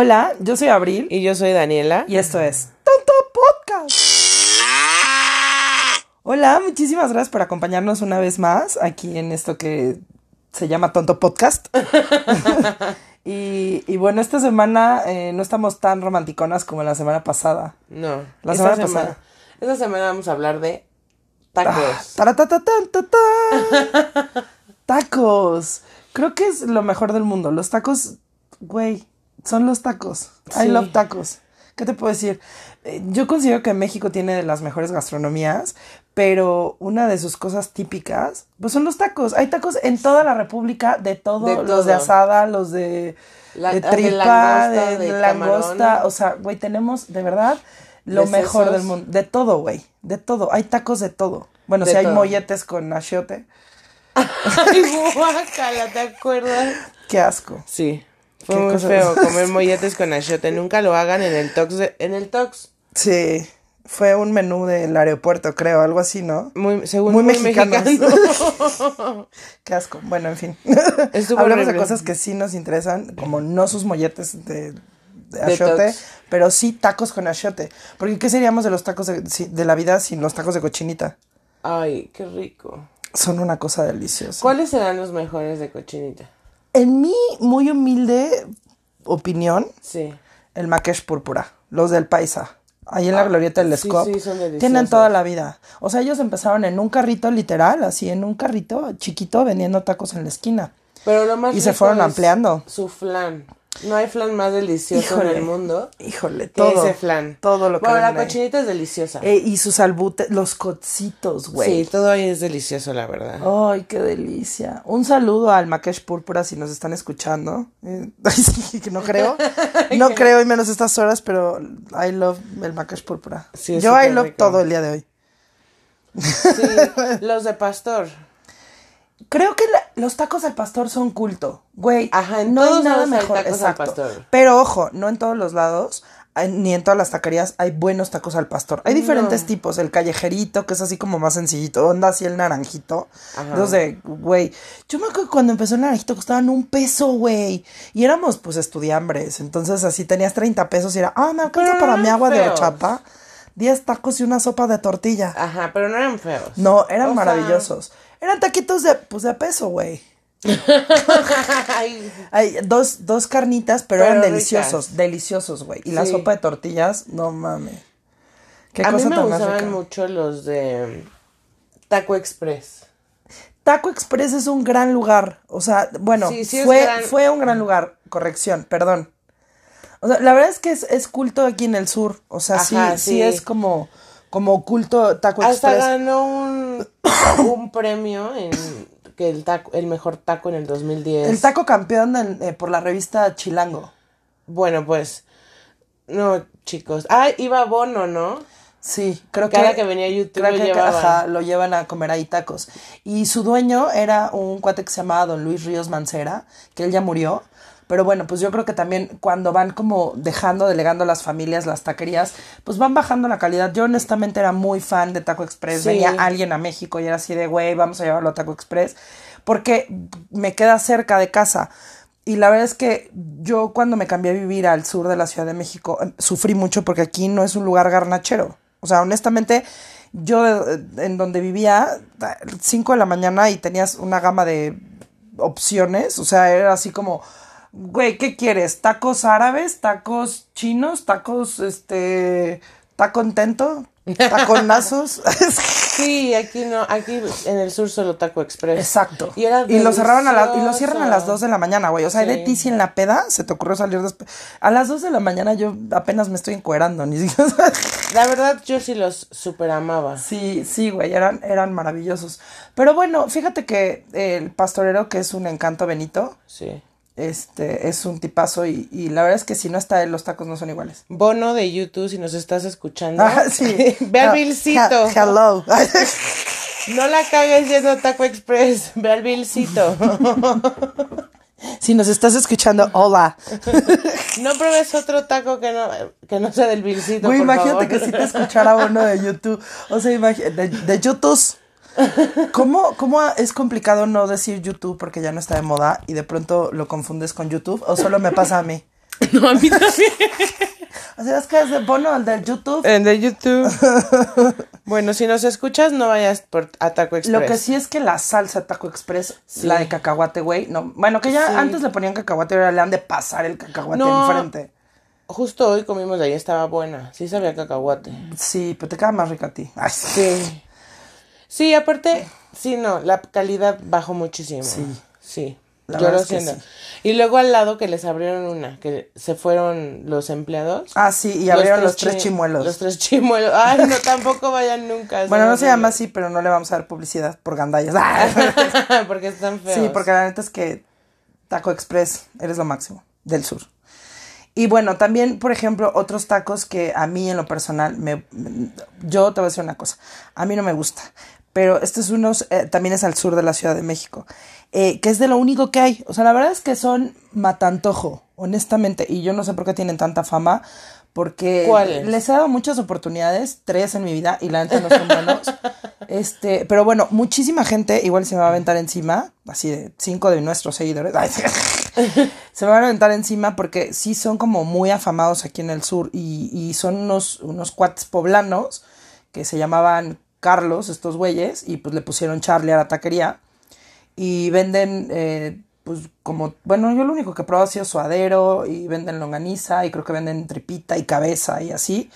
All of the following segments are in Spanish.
Hola, yo soy Abril Y yo soy Daniela. y esto es Tonto Podcast. Hola, muchísimas gracias por acompañarnos una vez más aquí en esto que se llama Tonto Podcast. y, y bueno, esta semana eh, no estamos tan romanticonas como la semana pasada. No. La esta semana pasada. Esta semana vamos a hablar de tacos. Tatán. Tacos. Creo que es lo mejor del mundo. Los tacos, güey, son los tacos. I Sí. love tacos. ¿Qué te puedo decir? Eh, Yo considero que México tiene de las mejores gastronomías, pero una de sus cosas típicas, pues son los tacos. Hay tacos en toda la República, de todo, De los de asada, los de, La- de de tripa, langosta, de, de langosta. camarón. O sea, güey, tenemos de verdad lo De mejor sesos. del mundo. De todo, güey. De todo. Hay tacos de todo. Bueno, De si hay molletes con achiote. Ay, guácala, ¿te acuerdas? Qué asco. Sí. Fue muy feo comer molletes con achiote. Nunca lo hagan en el Tox. de- en el Tox. Sí, fue un menú del aeropuerto, creo, algo así, ¿no? Muy, según Muy muy, mexicanos. mexicano. Qué asco. Bueno, en fin. Estuvo Hablamos de cosas que sí nos interesan, como no sus molletes de, de achiote, pero sí tacos con achiote. Porque ¿qué seríamos de los tacos de la vida sin los tacos de cochinita? Ay, qué rico. Son una cosa deliciosa. ¿Cuáles serán los mejores de cochinita? En mi muy humilde opinión, Sí. el maquesh púrpura, los del paisa. Ahí en la glorieta del Ah, sí, Scop. sí, son deliciosos. tienen toda la vida. O sea, ellos empezaron en un carrito literal, así en un carrito chiquito vendiendo tacos en la esquina. Pero lo más Y se fueron ampliando. Su flan. No hay flan más delicioso en el mundo. Híjole, que todo. ese flan. Todo lo que Bueno, la ahí. cochinita es deliciosa. Eh, y sus albutes, los cocitos, güey. sí, todo ahí es delicioso, la verdad. Ay, qué delicia. Un saludo al Makesh Púrpura si nos están escuchando. Eh, no creo. No creo, y menos estas horas, pero I love el Makesh Púrpura. Sí, Yo I love rico. todo el día de hoy. Sí, los de pastor. Creo que la- los tacos al pastor son culto, güey. Ajá, en no hay nada lados hay mejor. tacos al exacto. pastor. Pero ojo, no en todos los lados, hay- ni en todas las taquerías hay buenos tacos al pastor. Hay diferentes tipos, el callejerito, que es así como más sencillito, onda así el naranjito. Ajá. De, güey, yo me acuerdo que cuando empezó el naranjito costaban un peso, güey. Y éramos pues estudiambres, entonces así tenías 30 pesos y era, ah, me alcanza Pero para no mi agua de feos. horchata, 10 tacos y una sopa de tortilla. Ajá, pero no eran feos. No, eran O sea, maravillosos. Eran taquitos de, pues de peso, güey. ay, Hay dos, dos carnitas, pero, Pero eran ricas. deliciosos, deliciosos, güey. Y la sopa de tortillas, no mames. Qué a mí cosa me tan gustaban rica. mucho los de Taco Express. Taco Express es un gran lugar. O sea, bueno, Sí, sí es fue, gran. fue un gran lugar. Corrección, perdón. O sea, la verdad es que es, es culto aquí en el sur. O sea, Ajá, sí, sí. es como, como culto Taco Hasta Express. ganó un, un premio en que el taco, el mejor taco en el 2010. El taco campeón del- eh, por la revista Chilango. Bueno, pues no, chicos. Ah, iba Bono, ¿no? Sí, creo que Cada que venía a YouTube creo lo que ajá, lo llevan a comer ahí tacos. Y su dueño era un cuate que se llamaba Don Luis Ríos Mancera, que él ya murió. Pero bueno, pues yo creo que también cuando van como dejando, delegando las familias las taquerías, pues van bajando la calidad. Yo honestamente era muy fan de Taco Express. Sí. Venía alguien a México y era así de, güey, vamos a llevarlo a Taco Express. Porque me queda cerca de casa. Y la verdad es que yo cuando me cambié a vivir al sur de la Ciudad de México, eh, sufrí mucho porque aquí no es un lugar garnachero. O sea, honestamente, yo en donde vivía, 5 de la mañana y tenías una gama de opciones. O sea, era así como, güey, ¿qué quieres? ¿Tacos árabes? ¿Tacos chinos? ¿Tacos, este, taco contento? ¿Taconazos? Sí, aquí no, aquí en el sur solo Taco Express. Exacto. Y era lo cerraron a la- y lo cierran a las delicioso. 2 de la mañana, güey. O sea, de Sí. ti si en la peda se te ocurrió salir después. A las 2 de la mañana yo apenas me estoy encuerando, ni siquiera. La verdad, yo sí los super amaba. Sí, sí, güey, eran, eran maravillosos. Pero bueno, fíjate que el pastorero, que es un encanto Benito, Sí. Este, es un tipazo y, y la verdad es que si no está él, los tacos no son iguales. Bono de YouTube, si nos estás escuchando. Ah, sí. Ve al Ah, Vilcito. he- Hello. No la cagues yendo a Taco Express. Ve al Vilcito. si nos estás escuchando, hola. No pruebes otro taco que no, que no sea del Vilcito. Güey, imagínate favor. que si te escuchara uno de YouTube. O sea, imagi- de, de YouTube. ¿Cómo, ¿Cómo es complicado no decir YouTube porque ya no está de moda y de pronto lo confundes con YouTube? ¿O solo me pasa a mí? No, a mí también. O sea, es que es de Bono, el del YouTube. En de YouTube. bueno, si nos escuchas, no vayas por a Taco Express. Lo que sí es que la salsa Taco Express, la de cacahuate, güey, no. Bueno, que ya Sí. antes le ponían cacahuate, ahora le han de pasar el cacahuate No. enfrente. Justo hoy comimos de ahí, estaba buena. Sí sabía cacahuate. Sí, pero te queda más rica a ti. Ay, sí. Sí. Aparte, sí, no, la calidad bajó muchísimo. Sí. Sí. La yo lo siento. sí. Y luego al lado que les abrieron una, que se fueron los empleados. Ah, sí, y abrieron los tres, chi- chimuelos. Los tres chimuelos. Ay, no, tampoco vayan nunca. bueno, no se llama así, pero no le vamos a dar publicidad por gandallas. Ah. porque están feos. Sí, porque la neta es que Taco Express, eres lo máximo del sur. Y bueno, también, por ejemplo, otros tacos que a mí en lo personal, me, yo te voy a decir una cosa, a mí no me gusta, pero este es unos, eh, también es al sur de la Ciudad de México, eh, que es de lo único que hay. O sea, la verdad es que son matantojo, honestamente, y yo no sé por qué tienen tanta fama, porque les he dado muchas oportunidades, tres en mi vida, y la neta no son buenos. Este, pero bueno, muchísima gente igual se me va a aventar encima, así de cinco de nuestros seguidores. Se me van a aventar encima porque sí son como muy afamados aquí en el sur y, y son unos, unos cuates poblanos que se llamaban Carlos, estos güeyes, y pues le pusieron Charlie a la taquería y venden, eh, pues como, bueno, yo lo único que probado ha sido suadero y venden longaniza y creo que venden tripita y cabeza y así,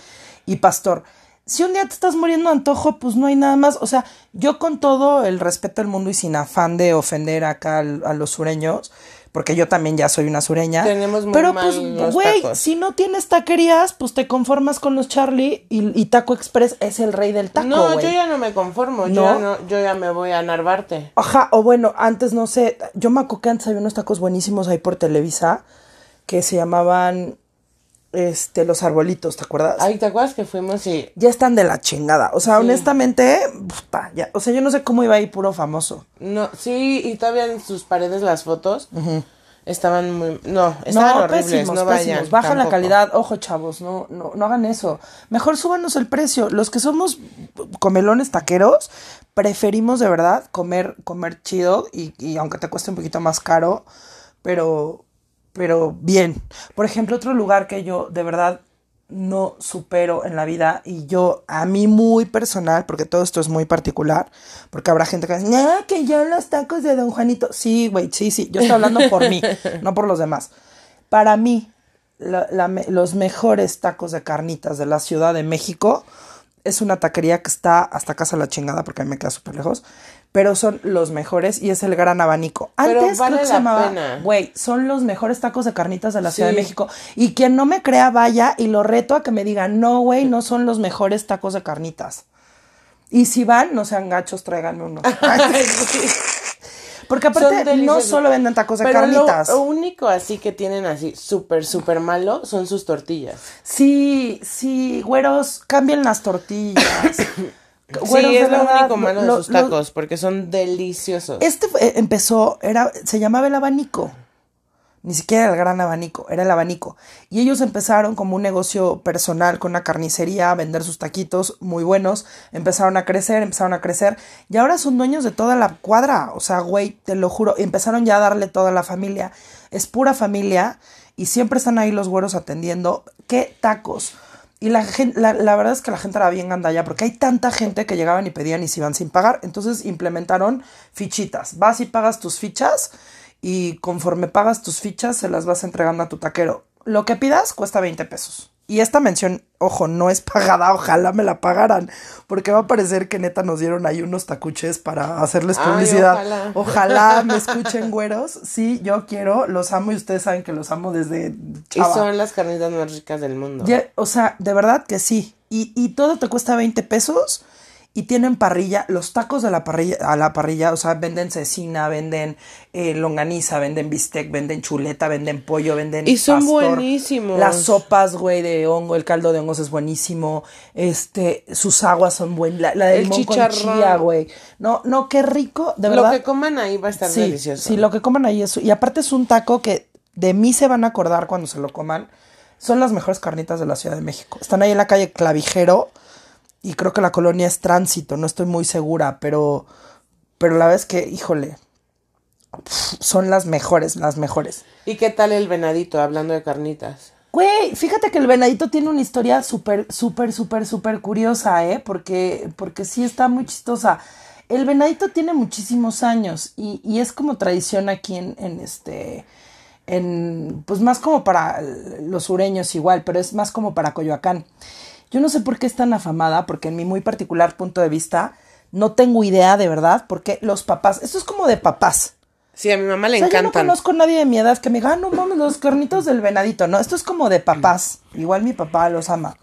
y pastor. Si un día te estás muriendo de antojo, pues no hay nada más. O sea, yo con todo el respeto del mundo y sin afán de ofender acá a los sureños, porque yo también ya soy una sureña. Tenemos muy Pero mal pues, güey, si no tienes taquerías, pues te conformas con los Charlie y, y Taco Express es el rey del taco, No, yo ya no me conformo. Yo, ¿No? ya no, yo ya me voy a Narvarte. Ajá, o bueno, antes no sé, yo me acuerdo que antes había unos tacos buenísimos ahí por Televisa que se llamaban este los arbolitos, ¿te acuerdas? Ay, ¿te acuerdas que fuimos y Ya están de la chingada. O sea, honestamente, puta, ya, o sea, yo no sé cómo iba ahí puro famoso. No, sí, y todavía en sus paredes las fotos estaban muy... No, estaban no, horribles, pésimos, no pésimos. vayan. Baja la calidad. Ojo, chavos, no, no, no hagan eso. Mejor súbanos el precio. Los que somos comelones taqueros, preferimos de verdad comer, comer chido y, y aunque te cueste un poquito más caro, pero, pero bien. Por ejemplo, otro lugar que yo de verdad no supero en la vida y yo a mí muy personal, porque todo esto es muy particular, porque habrá gente que dice, no, que yo los tacos de Don Juanito. Sí, güey, sí, sí, yo estoy hablando por mí, no por los demás. Para mí, la- la me- los mejores tacos de carnitas de la Ciudad de México es una taquería que está hasta casa la chingada, porque a mí me queda súper lejos, pero son los mejores y es el gran abanico. Pero Antes vale creo que se la llamaba, pena. güey, son los mejores tacos de carnitas de la Ciudad de. México. Y quien no me crea, vaya y lo reto a que me diga, no, güey, no son los mejores tacos de carnitas. Y si van, no sean gachos, tráiganme uno. Porque aparte no solo venden tacos de Pero lo- carnitas. Lo, único así que tienen así súper, súper malo son sus tortillas. Sí, sí, güeros, cambien las tortillas. Güeros, sí, es lo verdad, único malo lo- de sus lo- tacos, porque son deliciosos. Este fue- empezó, era, se llamaba el abanico. Ni siquiera el gran abanico, era el abanico. Y ellos empezaron como un negocio personal con una carnicería a vender sus taquitos muy buenos. Empezaron a crecer, empezaron a crecer. Y ahora son dueños de toda la cuadra. O sea, güey, te lo juro. Empezaron ya a darle toda la familia. Es pura familia. Y siempre están ahí los güeros atendiendo. ¡Qué tacos! Y la, gen- la, la verdad es que la gente era bien gandalla porque hay tanta gente que llegaban y pedían y se iban sin pagar. Entonces implementaron fichitas. Vas y pagas tus fichas y conforme pagas tus fichas se las vas entregando a tu taquero. Lo que pidas cuesta 20 pesos. Y esta mención, ojo, no es pagada, ojalá me la pagaran, porque va a parecer que neta nos dieron ahí unos tacuches para hacerles Ay, publicidad. ojalá. ojalá me escuchen güeros. Sí, yo quiero, los amo y ustedes saben que los amo desde y chava. son las carnitas más ricas del mundo. Ya, o sea, de verdad que sí. Y, y todo te cuesta 20 pesos y tienen parrilla, los tacos de la parrilla, a la parrilla, o sea, venden cecina, venden eh, longaniza, venden bistec, venden chuleta, venden pollo, venden Y son pastor. buenísimos. Las sopas, güey, de hongo, el caldo de hongos es buenísimo. Este, sus aguas son buenas. La, la de El limón con chicharrón. güey. No, no, qué rico, de Lo verdad. que coman ahí va a estar Sí, delicioso. sí, lo que coman ahí es... Y aparte es un taco que de mí se van a acordar cuando se lo coman. Son las mejores carnitas de la Ciudad de México. Están ahí en la calle Clavijero y creo que la colonia es Tránsito. No estoy muy segura, pero, pero la verdad es que, híjole, son las mejores, las mejores. ¿Y qué tal el venadito, hablando de carnitas? Güey, fíjate que el venadito tiene una historia súper, súper, súper, súper curiosa, ¿eh? Porque, porque sí está muy chistosa. El venadito tiene muchísimos años y, y es como tradición aquí en, en este, en, pues más como para los sureños igual, pero es más como para Coyoacán. Yo no sé por qué es tan afamada, porque en mi muy particular punto de vista, no tengo idea de verdad, porque los papás, esto es como de papás. Sí, a mi mamá le O sea, yo no conozco a nadie de mi edad que me diga, ah, no mames, los carnitos del venadito. No, esto es como de papás. Igual mi papá los ama.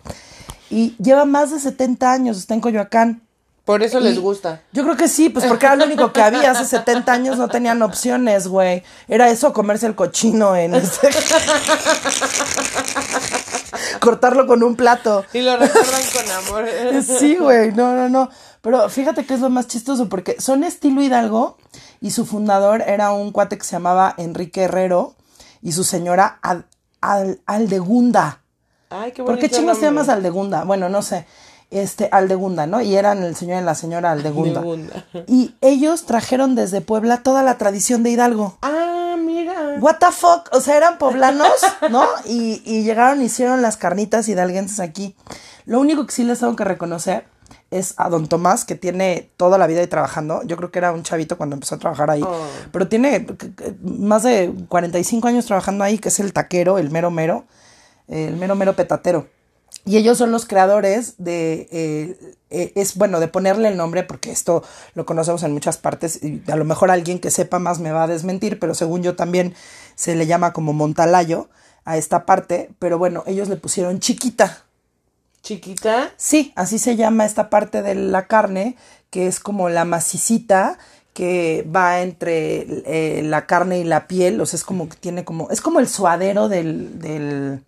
Y lleva más de 70 años, está en Coyoacán. Por eso les Y gusta. Yo creo que sí, pues porque era lo único que había. Hace 70 años no tenían opciones, güey. Era eso, comerse el cochino en este... Cortarlo con un plato. Y lo recuerdan con amor. Sí, güey, no, no, no. Pero fíjate que es lo más chistoso porque son estilo Hidalgo y su fundador era un cuate que se llamaba Enrique Herrero y su señora Ad- Al- Aldegunda. Ay, qué ¿Por qué bonito chingos te llamas Aldegunda? Bueno, no sé. Este, Aldegunda, ¿no? Y eran el señor y la señora Aldegunda. Aldegunda. Y ellos trajeron desde Puebla toda la tradición de Hidalgo. Ah, mira. What the fuck? O sea, eran poblanos, ¿no? Y, y llegaron y hicieron las carnitas hidalguenses aquí. Lo único que sí les tengo que reconocer es a don Tomás, que tiene toda la vida ahí trabajando. Yo creo que era un chavito cuando empezó a trabajar ahí. Oh. Pero tiene c- más de 45 años trabajando ahí, que es el taquero, el mero mero, el mero mero petatero. Y ellos son los creadores de, eh, eh, es bueno, de ponerle el nombre, porque esto lo conocemos en muchas partes, y a lo mejor alguien que sepa más me va a desmentir, pero según yo también se le llama como Montalayo a esta parte, pero bueno, ellos le pusieron chiquita. Chiquita. Sí, así se llama esta parte de la carne, que es como la macicita que va entre eh, la carne y la piel, o sea, es como que tiene como, es como el suadero del, del,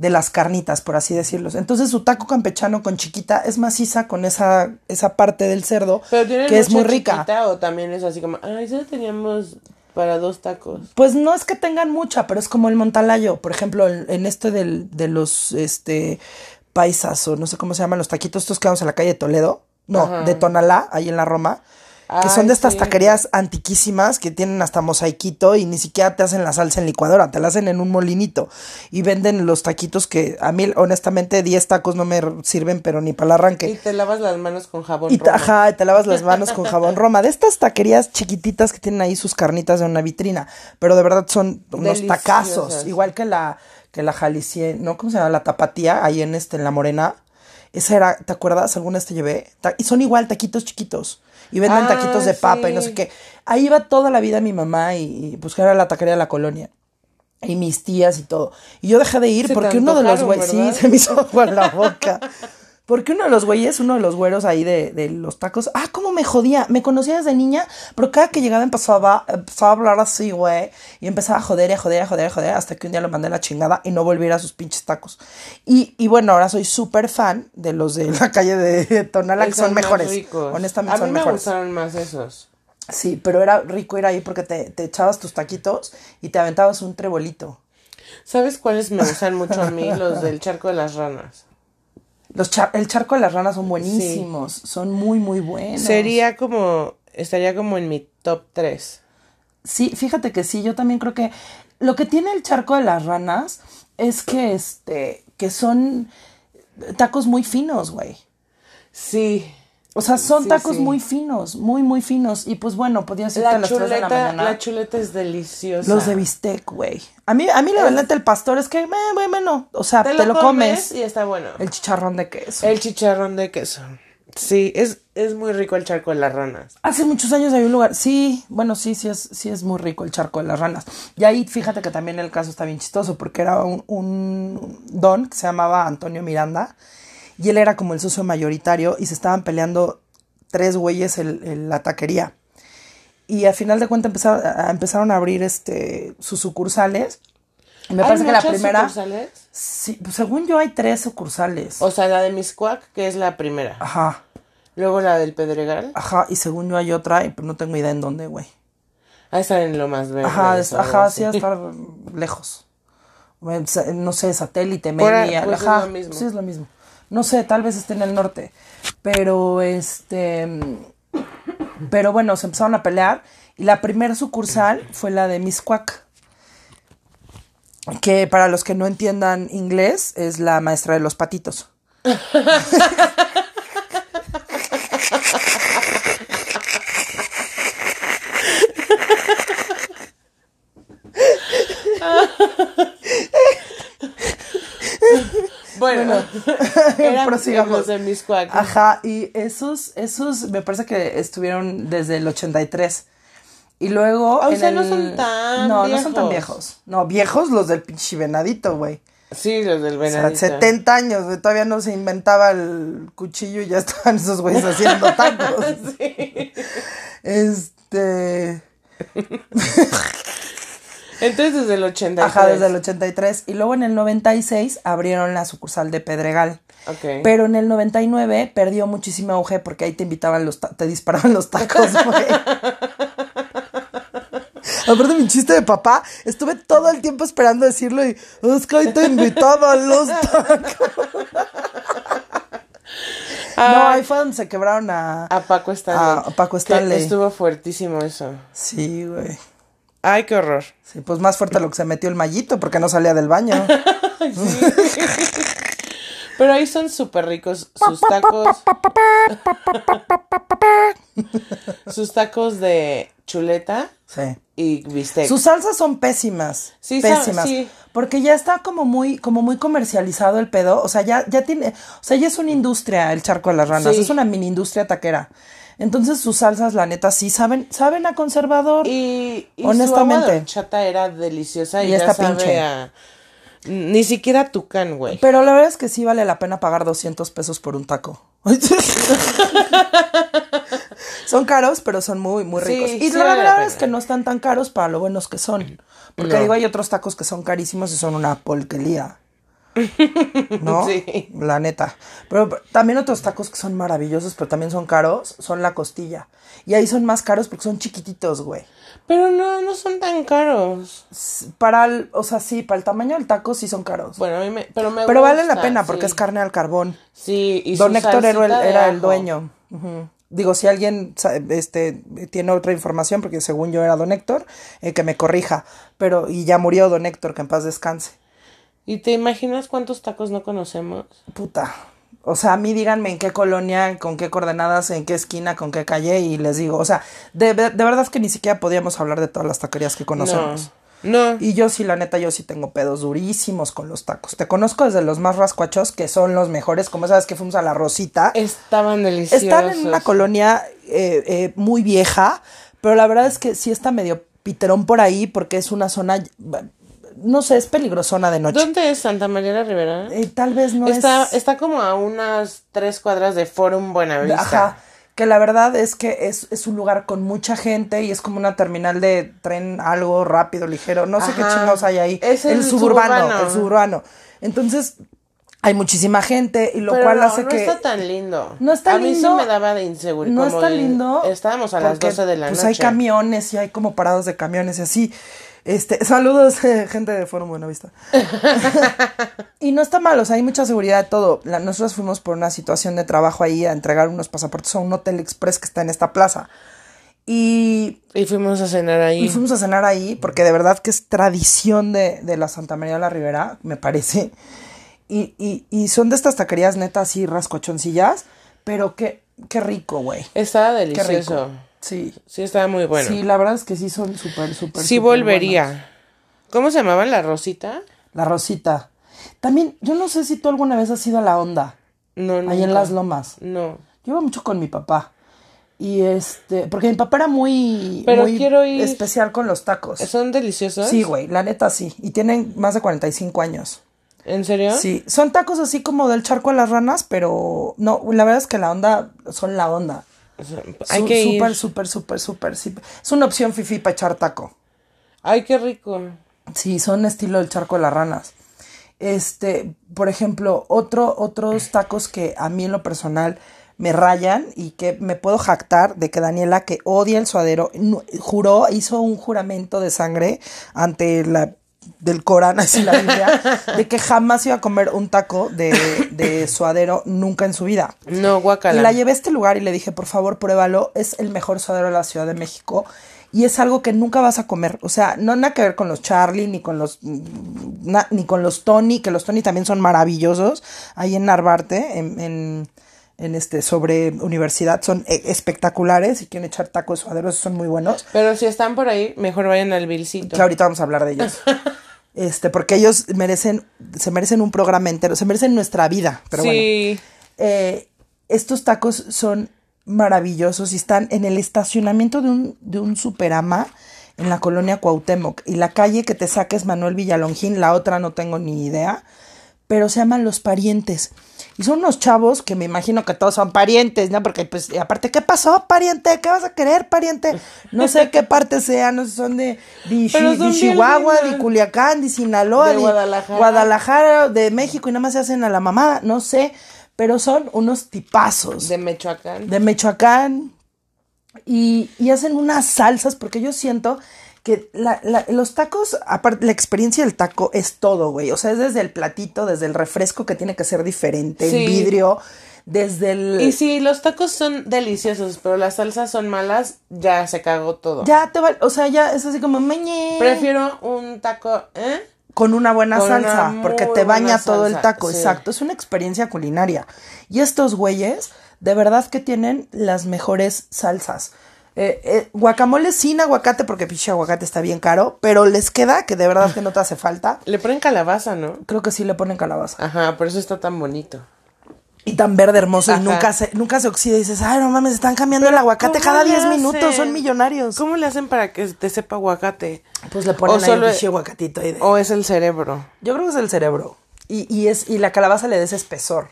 de las carnitas, por así decirlo. Entonces su taco campechano con chiquita es maciza con esa, esa parte del cerdo, Pero tiene que es muy rica. chiquita o también es así como, ay, solo teníamos para dos tacos. Pues no es que tengan mucha, pero es como el montalayo. Por ejemplo, en, en este del, de los este paisas o no sé cómo se llaman los taquitos estos que vamos a la calle de Toledo. No, Ajá. de Tonalá, ahí en la Roma. Que son de estas sí. taquerías antiquísimas que tienen hasta mosaiquito y ni siquiera te hacen la salsa en licuadora, te la hacen en un molinito. Y venden los taquitos que a mí, honestamente, 10 tacos no me sirven, pero ni para el arranque. Y te lavas las manos con jabón Y Roma. ajá, te lavas las manos con jabón Roma. De estas taquerías chiquititas que tienen ahí sus carnitas de una vitrina. Pero de verdad son unos Deliciosas. tacazos. Igual que la, que la Jalicie, ¿no? ¿Cómo se llama? La tapatía, ahí en este, en la morena. Esa era, ¿te acuerdas? Alguna vez te llevé. Ta- Y son igual, taquitos chiquitos. Y venden Ah, taquitos de papa y no sé qué. Ahí iba toda la vida mi mamá y, y que era la taquería de la colonia. Y mis tías y todo. Y yo dejé de ir Se porque uno de los güeyes, sí, se me hizo agua en la boca. Porque uno de los güeyes, uno de los güeros ahí de, de los tacos, ah, cómo me jodía. Me conocía desde niña, pero cada que llegaba empezaba, empezaba a hablar así, güey. Y empezaba a joder, a joder, a joder, a joder, hasta que un día lo mandé a la chingada y no volví a sus pinches tacos. Y, y bueno, ahora soy súper fan de los de la calle de Tonala, que son mejores. ricos. Honestamente a son mí me mejores. gustaron más esos. Sí, pero era rico ir ahí porque te, te echabas tus taquitos y te aventabas un trebolito. ¿Sabes cuáles me gustan mucho a mí? Los del charco de las ranas. Los char- el charco de las ranas son buenísimos, son muy, muy buenos. Sería como, estaría como en mi top 3. Sí, fíjate que sí, yo también creo que lo que tiene el charco de las ranas es que este, que son tacos muy finos, güey. Sí. O sea, son Sí, tacos sí. muy finos, muy, muy finos. Y pues bueno, podías irte a La las 3 de la chuleta, mañana. la chuleta es deliciosa. Los de bistec, güey. A mí, a mí la verdad el pastor es que, eh, güey, bueno, o sea, te, lo, comes. y está bueno. El chicharrón de queso. El chicharrón de queso. Sí, es, es muy rico el charco de las ranas. Hace muchos años hay un lugar, sí, bueno, sí, sí es, sí es muy rico el charco de las ranas. Y ahí fíjate que también el caso está bien chistoso, porque era un, un don que se llamaba Antonio Miranda, y él era como el socio mayoritario, y se estaban peleando tres güeyes en, en la taquería. Y al final de cuentas empezaron a, empezaron a abrir este sus sucursales. Me ¿Hay parece que la primera. sucursales? Sí, pues según yo hay tres sucursales. O sea, la de Miscuac, que es la primera. Ajá, Luego la del Pedregal. ajá, y según yo hay otra, y pues no tengo idea en dónde, güey. Ahí está en lo más verde. Ajá, es- ajá, así. sí, a estar lejos. No sé, satélite, media, pues es ajá, lo mismo. sí es lo mismo. No sé, tal vez esté en el norte, pero este, pero bueno, se empezaron a pelear Y la primera sucursal fue la de Miscuac. Que para los que no entiendan inglés, es la maestra de los patitos. Bueno, eran prosigamos. los de Miscuac. Ajá, y esos, esos me parece que estuvieron desde el 83. Y luego. Ah, o sea, no son tan No, no son tan viejos. viejos. No, viejos los del pinche venadito, güey. Sí, los del O sea, venadito. 70 años, güey, todavía no se inventaba el cuchillo y ya estaban esos güeyes haciendo tacos. Sí. Este. Entonces desde el 83. Ajá, desde el 83. Y luego en el 96 abrieron la sucursal de Pedregal. Ok. Pero en el 99 perdió muchísimo auge porque ahí te invitaban los, te disparaban los tacos, güey. Aparte mi chiste de papá, estuve todo el tiempo esperando decirlo y es que hoy te invitaban los tacos. No, Ah, ahí fue donde se quebraron a... a Paco Stanley. a Paco Que Stanley. Estuvo fuertísimo eso. Sí, güey. Ay, qué horror. Sí, pues más fuerte lo que se metió el mallito porque no salía del baño. Pero ahí son súper ricos sus tacos. sus tacos de chuleta Sí. y bistec. Sus salsas son pésimas. Sí, pésimas. sí. Porque ya está como muy, como muy comercializado el pedo. O sea, ya, ya tiene, o sea, ya es una industria el charco de las ranas. Sí. Es una mini industria taquera. Entonces sus salsas, la neta, sí saben, saben a conservador. Y, y Honestamente. su agua de horchata era deliciosa y, Y ya esta sabe pinche. a- Ni siquiera tucán, güey. Pero la verdad es que sí vale la pena pagar 200 pesos por un taco. son caros, pero son muy, muy Sí, ricos. y sí la verdad es que no están tan caros para lo buenos que son. Porque No. digo, hay otros tacos que son carísimos y son una polquería. ¿No? Sí. La neta. Pero también otros tacos que son maravillosos, pero también son caros, son la costilla. Y ahí son más caros porque son chiquititos, güey. Pero no, no son tan caros. Para el, o sea, sí, para el tamaño del taco sí son caros. Bueno, a mí me, pero me pero vale la pena porque sí. es carne al carbón. Sí, y Don Héctor era el, era dueño. Digo, si alguien este, tiene otra información, porque según yo era Don Héctor, eh, que me corrija. Pero, y ya murió Don Héctor, que en paz descanse. ¿Y te imaginas cuántos tacos no conocemos? Puta. O sea, a mí díganme en qué colonia, con qué coordenadas, en qué esquina, con qué calle, y les digo, o sea, de, de verdad es que ni siquiera podíamos hablar de todas las taquerías que conocemos. No. Y yo sí, la neta, yo sí tengo pedos durísimos con los tacos. Te conozco desde los más rascuachos, que son los mejores, como sabes que fuimos a La Rosita. Estaban deliciosos. Están en una colonia eh, eh, muy vieja, pero la verdad es que sí está medio piterón por ahí porque es una zona, no sé, es peligrosona de noche. ¿Dónde es Santa María la Rivera? Eh, tal vez no está, es... está como a unas tres cuadras de Forum Buenavista. Ajá, que la verdad es que es, es un lugar con mucha gente y es como una terminal de tren, algo rápido, ligero, no sé qué chingados hay ahí. Es el suburbano, suburbano. el suburbano. Entonces, hay muchísima gente y lo Pero cual no, hace no que... está tan lindo. No está a mí lindo. sí me daba de inseguridad. No está lindo. Estábamos a las porque, 12 de la pues noche. hay camiones y hay como parados de camiones y así. Este, saludos, gente de Foro Buenavista. y no está mal, o sea, hay mucha seguridad de todo. La- nosotros fuimos por una situación de trabajo ahí a entregar unos pasaportes a un hotel express que está en esta plaza. Y, Y fuimos a cenar ahí. y fuimos a cenar ahí porque de verdad que es tradición de, de la Santa María de la Ribera, me parece. Y, y, y son de estas taquerías netas así rascochoncillas, pero qué, qué rico, güey. Estaba Qué delicioso. rico. Sí. Sí, estaba muy bueno. Sí, la verdad es que sí son súper, súper. sí volvería. ¿Cómo se llamaba la Rosita? La Rosita. También, yo no sé si tú alguna vez has ido a la onda, No, no. ahí en las lomas. No. Yo iba mucho con mi papá. Y este, porque mi papá era muy, Pero muy quiero ir- especial con los tacos. ¿Son deliciosos? Sí, güey, la neta sí. Y tienen más de 45 años. ¿En serio? Sí, son tacos así como del charco a las ranas, pero no, la verdad es que la onda son la onda. Hay que ir. Súper, súper, súper, súper. Es una opción fifi para echar taco. Ay, qué rico. Sí, son estilo del charco de las ranas. Este, por ejemplo, otro, otros tacos que a mí en lo personal me rayan y que me puedo jactar de que Daniela, que odia el suadero, juró, hizo un juramento de sangre ante la del Corán, así la Biblia, de que jamás iba a comer un taco de, de suadero nunca en su vida. No, guacala. Y la llevé a este lugar y le dije, por favor, pruébalo. Es el mejor suadero de la Ciudad de México. y es algo que nunca vas a comer. O sea, no nada que ver con los Charlie, ni con los na- ni con los Tony, que los Tony también son maravillosos. Ahí en Narvarte, en, en, en este, sobre universidad, son eh, espectaculares. Si quieren echar tacos suaderos, son muy buenos. Pero si están por ahí, mejor vayan al Vilcito. Que ahorita vamos a hablar de ellos. Este, porque ellos merecen, se merecen un programa entero, se merecen nuestra vida. Pero bueno. Eh, estos tacos son maravillosos y están en el estacionamiento de un, de un superama en la colonia Cuauhtémoc. Y la calle que te saca es Manuel Villalongín, la otra no tengo ni idea, pero se llaman Los Parientes. Y son unos chavos que me imagino que todos son parientes, ¿no? Porque, pues, aparte, ¿qué pasó, pariente? ¿Qué vas a querer, pariente? No sé qué parte sean, no sé si son de, de, de son bien Chihuahua, de. Culiacán, de Sinaloa, De Guadalajara. Guadalajara, de México, y nada más se hacen a la mamá, no sé, pero son unos tipazos De Michoacán. de Michoacán y, y hacen unas salsas porque yo siento que la- la- los tacos, aparte, la experiencia del taco es todo, güey. O sea, es desde el platito, desde el refresco que tiene que ser diferente, Sí. el vidrio, desde el... Y si los tacos son deliciosos, pero las salsas son malas, ya se cagó todo. Ya te va, o sea, ya es así como... "Meñe". Prefiero un taco, ¿eh? con una buena Con salsa, porque te baña todo el taco, sí. exacto. Es una experiencia culinaria. Y estos güeyes, de verdad que tienen las mejores salsas. Eh, eh, guacamole sin aguacate, porque pinche aguacate está bien caro, pero les queda que de verdad que no te hace falta. Le ponen calabaza, ¿no? Creo que sí le ponen calabaza. Ajá, por eso está tan bonito. Y tan verde hermoso Ajá. y nunca se, nunca se oxida y dices, ay, no mames, están cambiando el aguacate ¿Cómo cada le 10 minutos, son millonarios. ¿Cómo le hacen para que te sepa aguacate? Pues le ponen O ahí solo- el pinche aguacatito ahí de- ¿O es el cerebro? Yo creo que es el cerebro. Y, y, es, y la calabaza le da ese espesor.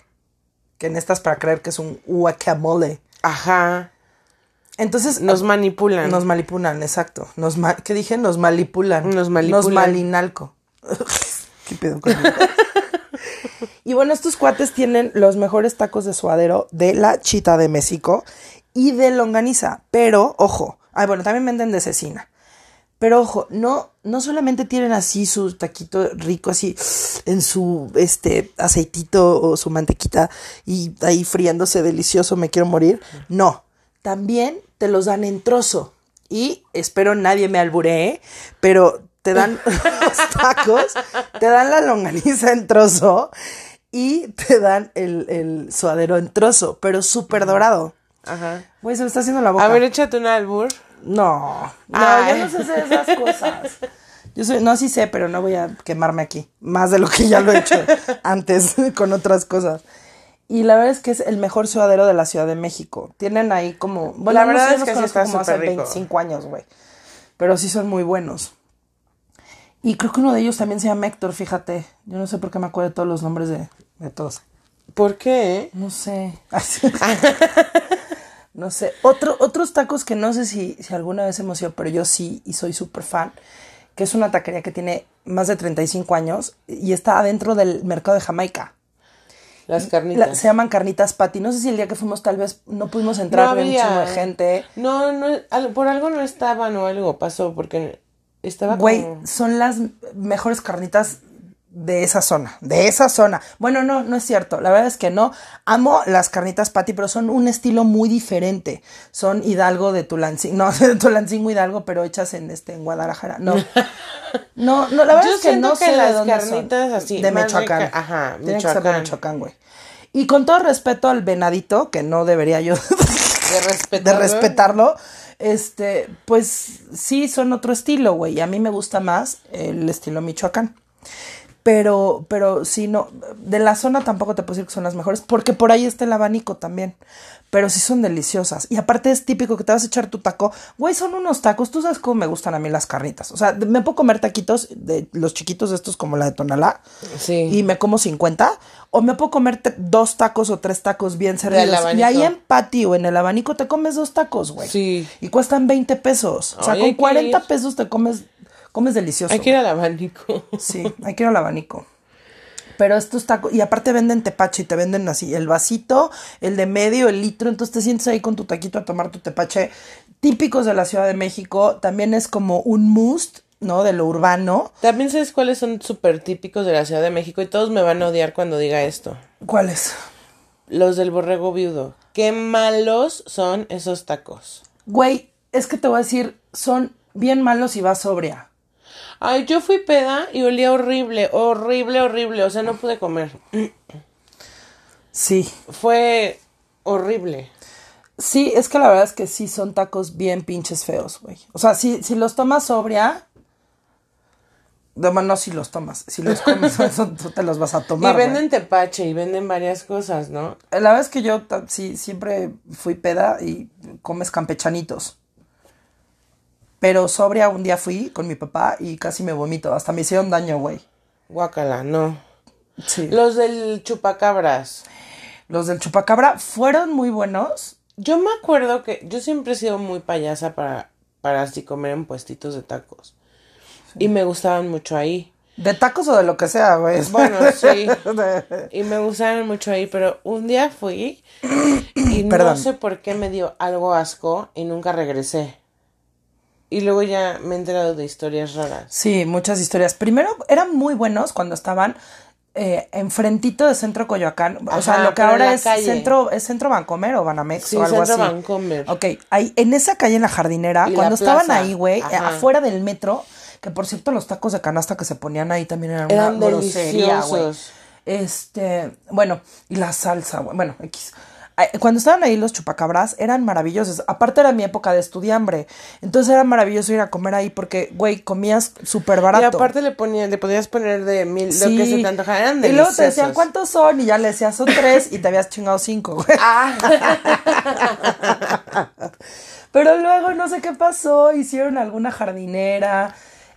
Que en estas para creer que es un guacamole. Ajá. Entonces. Nos manipulan. Nos manipulan, exacto. Nos ma- ¿Qué dije? Nos manipulan. Nos manipulan. Nos malinalco. ¿Qué pedo con? Y bueno, estos cuates tienen los mejores tacos de suadero de la Chita de México y de longaniza. Pero, ojo, ay, bueno, también venden de cecina. Pero ojo, no, no solamente tienen así su taquito rico, así en su este aceitito o su mantequita y ahí friándose delicioso, me quiero morir. No, también te los dan en trozo. Y espero nadie me alburee, pero te dan los tacos, te dan la longaniza en trozo y te dan el, el suadero en trozo, pero súper dorado. Ajá. Güey, se me está haciendo la boca. A ver, échate un albur. No, no, Ay. yo no sé hacer esas cosas. Yo soy, no, sí sé, pero no voy a quemarme aquí. Más de lo que ya lo he hecho antes con otras cosas. Y la verdad es que es el mejor suadero de la Ciudad de México. Tienen ahí como. Bueno, La no verdad sé, es que sí está como hace rico. 25 años, güey. Pero sí son muy buenos. Y creo que uno de ellos también se llama Héctor, fíjate. Yo no sé por qué me acuerdo de todos los nombres de, de todos. ¿Por qué? No sé. no sé. Otro, otros tacos que no sé si, si alguna vez hemos ido, pero yo sí y soy súper fan, que es una taquería que tiene más de 35 años y está adentro del mercado de Jamaica. Las La- carnitas. se llaman carnitas Patty. No sé si el día que fuimos tal vez no pudimos entrar, No había de gente. No, no, por algo no estaban o algo pasó, porque estaba Güey, como... son las mejores carnitas de esa zona, de esa zona. Bueno, no, no es cierto. La verdad es que no. Amo las carnitas Patty, pero son un estilo muy diferente. Son Hidalgo de Tulancingo, no, de Tulancingo Hidalgo, pero hechas en este en Guadalajara. No. No, no, la verdad Yo es que no que sé de las dónde son. carnitas así, de Michoacán. rica- ajá, Tienen que ser de Michoacán. Michoacán, güey. Y con todo respeto al venadito, que no debería yo De de respetarlo. respetarlo, este, pues sí son otro estilo, güey. Y a mí me gusta más el estilo Michoacán. Pero, pero sí, no, de la zona tampoco te puedo decir que son las mejores, porque por ahí está el abanico también. Pero sí son deliciosas. Y aparte es típico que te vas a echar tu taco. Güey, son unos tacos. Tú sabes cómo me gustan a mí las carnitas. O sea, me puedo comer taquitos de los chiquitos estos como la de Tonalá. Sí. Y me como 50. O me puedo comer dos tacos o tres tacos bien servidos. Y ahí en patio, en el abanico, te comes dos tacos, güey. Sí. Y cuestan 20 pesos. O sea, con hay que 40 ir. pesos te comes, comes delicioso. Hay que ir al abanico. Sí, hay que ir al abanico. Pero estos tacos, y aparte venden tepache y te venden así, el vasito, el de medio, el litro, entonces te sientes ahí con tu taquito a tomar tu tepache, típicos de la Ciudad de México, también es como un must, ¿no? De lo urbano. También sabes cuáles son súper típicos de la Ciudad de México y todos me van a odiar cuando diga esto. ¿Cuáles? Los del borrego viudo. Qué malos son esos tacos. Güey, es que te voy a decir, son bien malos si vas sobria. Ay, yo fui peda y olía horrible, horrible, horrible. O sea, no pude comer. Sí. Fue horrible. Sí, es que la verdad es que sí son tacos bien pinches feos, güey. O sea, si, si los tomas sobria. No, no, si los tomas. Si los comes, tú te los vas a tomar. y venden tepache y venden varias cosas, ¿no? La verdad es que yo sí, siempre fui peda y comes campechanitos. Pero sobria un día fui con mi papá y casi me vomito. Hasta me hicieron daño, güey. Guácala, no. Sí. Los del chupacabras. Los del chupacabra fueron muy buenos. Yo me acuerdo que yo siempre he sido muy payasa para, para así comer en puestitos de tacos. Y me gustaban mucho ahí. De tacos o de lo que sea, güey. Bueno, sí. Y me gustaban mucho ahí, pero un día fui y no sé por qué me dio algo asco y nunca regresé. Y luego ya me he enterado de historias raras. Sí, muchas historias. Primero, eran muy buenos cuando estaban eh, enfrentito de Centro Coyoacán. o sea, Ajá, lo que ahora es calle. Centro, es Centro Bancomer o Banamex Sí, o algo Centro así. Vancomer. Ok, ahí, en esa calle en la jardinera, Y cuando la estaban ahí, güey, Ajá. afuera del metro, que por cierto los tacos de canasta que se ponían ahí también eran, Eran una grosería, güey. Este, bueno, y la salsa, güey, bueno, X. Cuando estaban ahí los chupacabras, eran maravillosos. Aparte era mi época de estudiambre. Entonces era maravilloso ir a comer ahí porque, güey, comías súper barato. Y aparte le ponía, le podías poner de mil, lo que se te antojara. Eran y luego te decían cuántos son y ya le decías son tres y te habías chingado cinco, güey. Ah, Pero luego no sé qué pasó, hicieron alguna jardinera,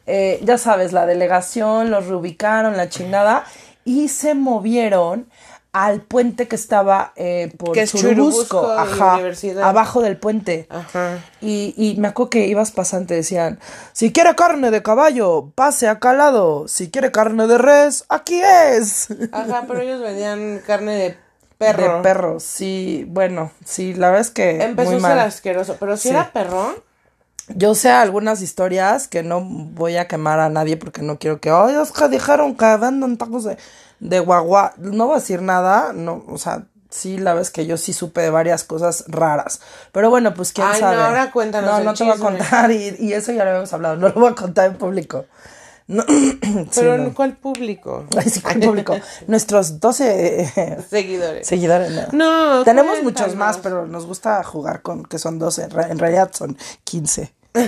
eh, ya sabes, la delegación, los reubicaron, la chingada, y se movieron al puente que estaba eh, por Que es Churubusco, Churubusco y ajá, abajo del puente. Ajá. Y, y me acuerdo que ibas pasante, decían, si quiere carne de caballo, pase acá al lado, si quiere carne de res, aquí es. Ajá, pero ellos vendían carne de perro. De perro, sí, bueno, sí, la verdad es que Empezó muy a ser asqueroso, pero si Sí. era perro, Yo sé algunas historias que no voy a quemar a nadie porque no quiero que, ay, es que dijeron que venden tacos de, de guagua. No voy a decir nada, no, o sea, sí, la vez que yo sí supe de varias cosas raras. Pero bueno, pues quién Ay, no, sabe. ahora cuéntanos No, no te voy a chisme. contar y, y eso ya lo habíamos hablado, no lo voy a contar en público. No, pero sí, en no. cuál público? Ay, sí, en público. Nuestros 12 eh, Seguidores. seguidores. No, No, Tenemos cuéntanos. muchos más, pero nos gusta jugar con que son 12. En re- en realidad son 15.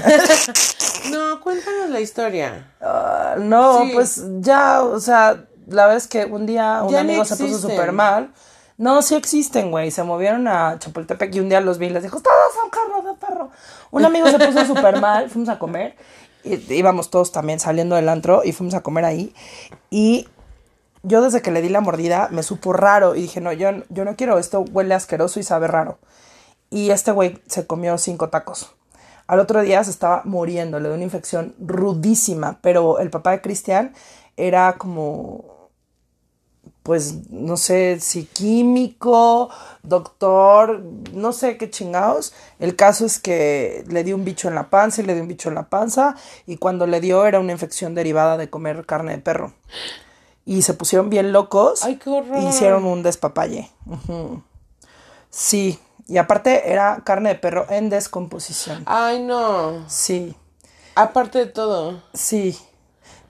No, cuéntanos la historia. Ah, no, Sí. pues ya, o sea, la verdad es que un día un Ya amigo se puso súper mal. No, sí existen, güey. Se movieron a Chapultepec y un día los vi y les dijo, todos son carne de perro. Un amigo se puso súper mal, fuimos a comer. Y, íbamos todos también saliendo del antro y fuimos a comer ahí. Y yo desde que le di la mordida me supo raro y dije, no, yo, yo no quiero, esto huele asqueroso y sabe raro. Y este güey se comió cinco tacos. Al otro día se estaba muriendo, le dio una infección rudísima, pero el papá de Cristian era como, pues, no sé, si químico, doctor, no sé qué chingados. El caso es que le dio un bicho en la panza y le dio un bicho en la panza y cuando le dio era una infección derivada de comer carne de perro. Y se pusieron bien locos. Ay, qué horror. y hicieron un despapalle. Sí, y aparte era carne de perro en descomposición. Ay, no. Sí, Aparte de todo. sí,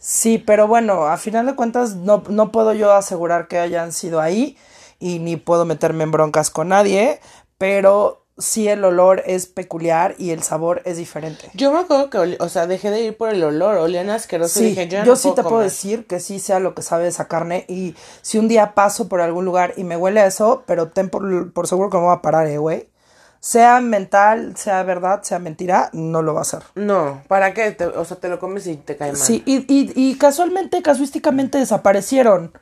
sí, pero bueno, a final de cuentas no, no puedo yo asegurar que hayan sido ahí y ni puedo meterme en broncas con nadie, pero sí el olor es peculiar y el sabor es diferente. Yo me acuerdo que, o sea, dejé de ir por el olor, olían asqueroso y Sí, dije, yo, ya yo no sí te puedo decir que sí sea lo que sabe esa carne y si un día paso por algún lugar y me huele a eso, pero ten por, por seguro que me voy a parar, eh, güey. Sea mental, sea verdad, sea mentira, no lo va a hacer. No, ¿para qué? Te- o sea, te lo comes y te cae mal. Sí, y, y, y casualmente, casuísticamente desaparecieron.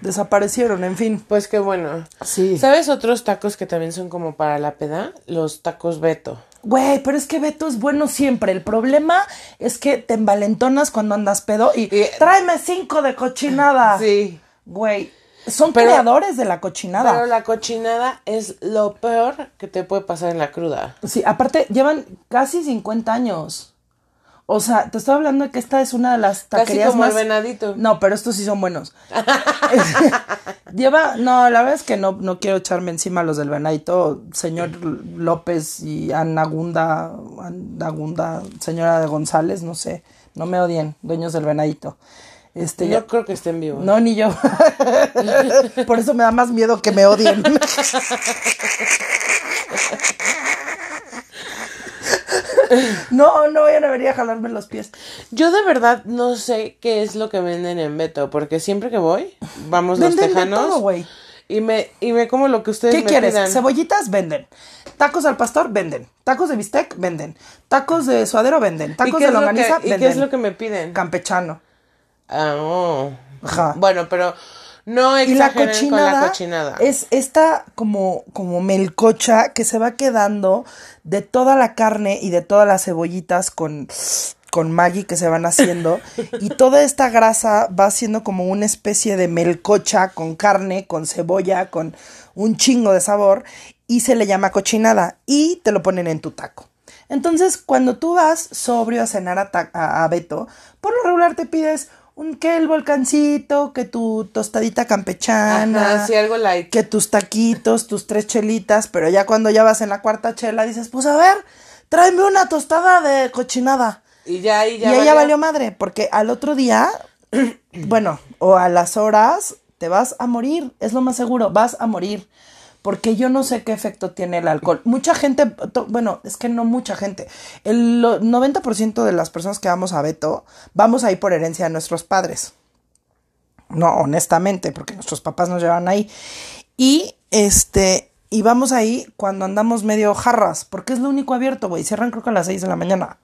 Desaparecieron, en fin. Pues qué bueno. Sí. ¿Sabes otros tacos que también son como para la peda? Los tacos Beto. Güey, pero es que Beto es bueno siempre. El problema es que te envalentonas cuando andas pedo y, Y- tráeme cinco de cochinada. Sí. Güey, son Pero- creadores de la cochinada. Pero la cochinada es lo peor que te puede pasar en la cruda. Sí, aparte llevan casi 50 años. O sea, te estoy hablando de que esta es una de las Casi taquerías como el más... venadito. No, pero estos sí son buenos. Lleva, no, la verdad es que no, no quiero echarme encima a los del venadito, señor López y Ana Gunda, Ana Gunda, señora de González, no sé, no me odien, dueños del venadito. Este, No creo que estén vivos. no, ni yo. Por eso me da más miedo que me odien. No, no vayan a venir a jalarme los pies. Yo de verdad no sé qué es lo que venden en Beto, porque siempre que voy, vamos los tejanos. todo, güey. y me, y me como lo que ustedes ¿Qué me quieres? pidan. Cebollitas venden. Tacos al pastor venden. Tacos de bistec venden. Tacos de suadero venden. ¿Y Tacos qué de es lo que- longaniza ¿Y venden. qué es lo que me piden? Campechano. Ah, oh. Ajá. Bueno, pero no Y la exageren cochinada, con la cochinada. es esta como, como melcocha que se va quedando de toda la carne y de todas las cebollitas con, con Maggi que se van haciendo. y toda esta grasa va haciendo como una especie de melcocha con carne, con cebolla, con un chingo de sabor. Y se le llama cochinada. Y te lo ponen en tu taco. Entonces, cuando tú vas sobrio a cenar a- a Beto, por lo regular te pides un que el volcancito, que tu tostadita campechana, Ajá, sí, algo light. que tus taquitos, tus tres chelitas, pero ya cuando ya vas en la cuarta chela dices, pues a ver, tráeme una tostada de cochinada. Y ya y ya ella valió. valió madre, porque al otro día, bueno, o a las horas, te vas a morir, es lo más seguro, vas a morir. Porque yo no sé qué efecto tiene el alcohol. Mucha gente, bueno, es que no mucha gente. El lo- 90% de las personas que vamos a Beto, vamos ahí por herencia de nuestros padres. No, honestamente, porque nuestros papás nos llevan ahí. Y este, y vamos ahí cuando andamos medio jarras, porque es lo único abierto, güey. Cierran creo que a las 6 de la mañana.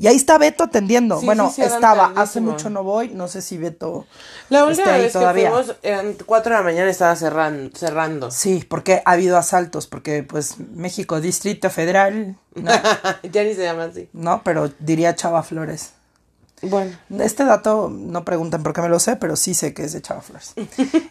Y ahí está Beto atendiendo. Sí, bueno, sí, estaba, hace mucho no voy, no sé si Beto La última vez todavía. que fuimos, eran 4 de la mañana, estaba cerrando. cerrando. Sí, porque ha habido asaltos, porque pues México, Distrito Federal, ¿no? ya ni se llama así. no, pero diría Chava Flores. Bueno. Este dato no preguntan por qué me lo sé, pero sí sé que es de Chava Flores.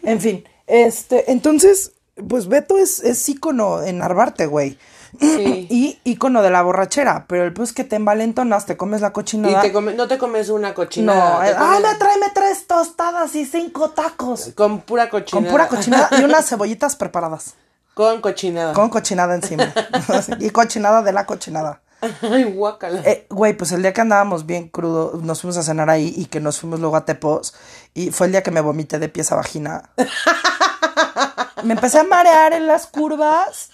en fin, este, entonces, pues Beto es, es ícono en Narvarte, güey. Sí. Y ícono de la borrachera, pero el pues que te envalentonas, te comes la Y cochinada. te come- no te comes una cochinada. no, eh, comes ay, me tráeme tres tostadas y cinco tacos. Con pura cochinada. Con pura cochinada y unas cebollitas preparadas. Con cochinada. Con cochinada encima. y cochinada de la cochinada. Ay, guácala. Eh, güey, pues el día que andábamos bien crudo, nos fuimos a cenar ahí y que nos fuimos luego a Tepos. Y fue el día que me vomité de pies a vagina. me empecé a marear en las curvas.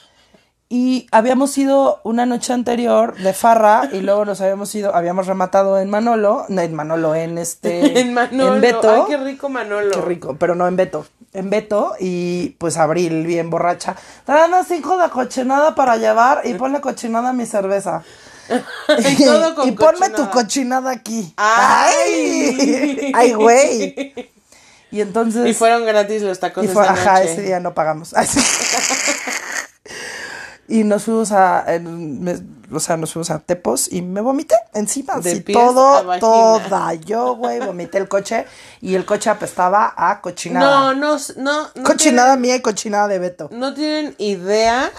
Y habíamos ido una noche anterior de farra y luego nos habíamos ido, habíamos rematado en Manolo, no en Manolo, en este, en Manolo. en Beto. Ay, qué rico Manolo. Qué rico, pero no en Beto. En Beto y pues Abril bien borracha. Tráeme cinco de cochinada para llevar y ponle cochinada a mi cerveza. Y todo con y ponme cochinada. tu cochinada aquí. Ay. ¡Ay, güey! Y entonces. Y fueron gratis los tacos y fue- esa ajá, noche. ese día no pagamos. Ay, sí. Y nos fuimos a. en- me- o sea, nos fuimos a Tepos y me vomité encima. De así, todo, toda. Yo, güey, vomité el coche y el coche apestaba a cochinada. No, no, no. no cochinada mía y cochinada de Beto. no tienen idea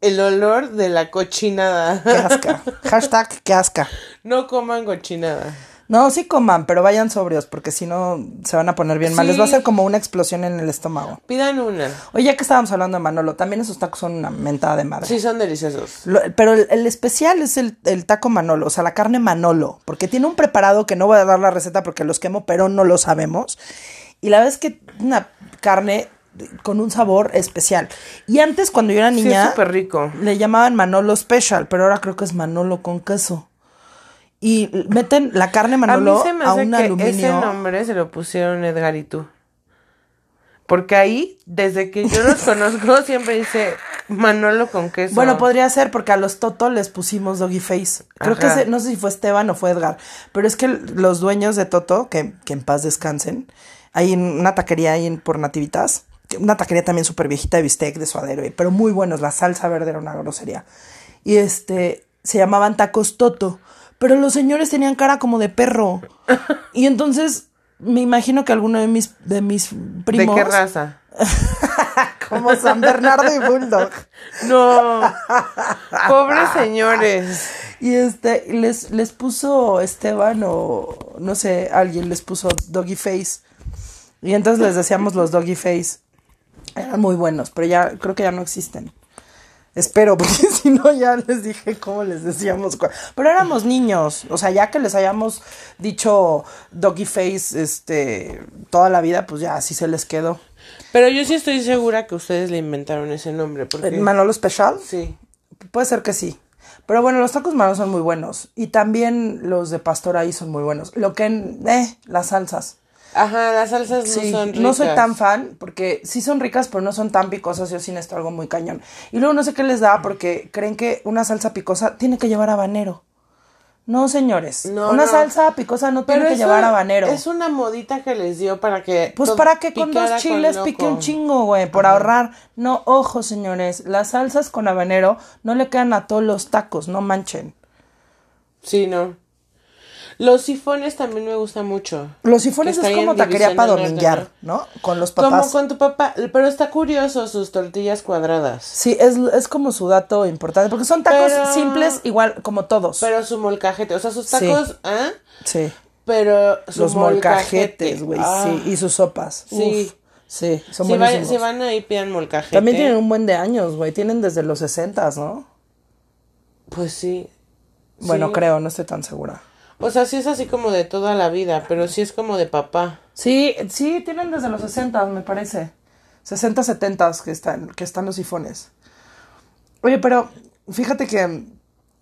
el olor de la cochinada. Qué asca. Hashtag qué asca. no coman cochinada. No, sí coman, pero vayan sobrios, porque si no se van a poner bien mal. Sí. Les va a hacer como una explosión en el estómago. Pidan una. Oye, ya que estábamos hablando de Manolo, también esos tacos son una mentada de madre. Sí, son deliciosos. Lo- pero el, el especial es el, el taco Manolo, o sea, la carne Manolo, porque tiene un preparado que no voy a dar la receta porque los quemo, pero no lo sabemos. Y la verdad es que una carne con un sabor especial. Y antes, cuando yo era Sí, niña, súper rico. le llamaban Manolo Special, pero ahora creo que es Manolo con queso. Y meten la carne A mí Manolo se me a, hace un que ese aluminio. nombre se lo pusieron Edgar y tú. Porque ahí, desde que yo los conozco, siempre dice Manolo con queso. Bueno, podría ser porque a los Toto les pusimos Doggy Face. Creo que ese- no sé si fue Esteban o fue Edgar, pero es que los dueños de Toto, que, que en paz descansen, hay una taquería ahí en, por Nativitas, una taquería también súper viejita de bistec, de suadero, pero muy buenos. La salsa verde era una grosería. Y este, se llamaban tacos Toto, pero los señores tenían cara como de perro. Y entonces me imagino que alguno de mis, de mis ¿De primos, qué raza? como San Bernardo y Bulldog. No. Pobres señores. Y este, les, les puso Esteban o no sé, alguien les puso Doggy Face. Y entonces les decíamos los Doggy Face. Eran muy buenos, pero ya creo que ya no existen. Espero, porque si no ya les dije cómo les decíamos. Pero éramos niños, o sea, ya que les hayamos dicho doggy face este toda la vida, pues ya así se les quedó. Pero yo sí estoy segura que ustedes le inventaron ese nombre. Porque... Manolo Special, Sí. puede ser que sí. Pero bueno, los tacos Manolo son muy buenos. Y también los de pastor ahí son muy buenos. Lo que, eh, las salsas. Ajá, las salsas Sí, no son ricas. no soy tan fan porque sí son ricas, pero no son tan picosas. Yo sí necesito algo muy cañón. Y luego no sé qué les da porque creen que una salsa picosa tiene que llevar habanero. No, señores. No, una no. salsa picosa no tiene que llevar habanero. Es una modita que les dio para que. Pues para que con dos chiles con pique un chingo, güey, por ahorrar. No, ojo, señores, las salsas con habanero no le quedan a todos los tacos, no manchen. Sí, no. Los sifones también me gustan mucho. Los sifones es como taquería para dominguear, ¿no? Con los papás. Como con tu papá. Pero está curioso sus tortillas cuadradas. Sí, es, es como su dato importante, porque son tacos Pero- simples igual como todos. Pero su molcajete. O sea, sus Sí. tacos. ¿ah? sí. Pero su Los molcajetes, güey, Ah. sí, y sus sopas. Sí. Uf, sí, son Si, va- buenísimos. si van ahí, pidan molcajete. También tienen un buen de años, güey, tienen desde los 60, ¿no? Pues sí. Bueno, Sí. creo, no estoy tan segura. O sea, sí es así como de toda la vida, pero sí es como de papá. Sí, sí, tienen desde los 60, me parece. 60, 70 que están, que están los sifones. Oye, pero fíjate que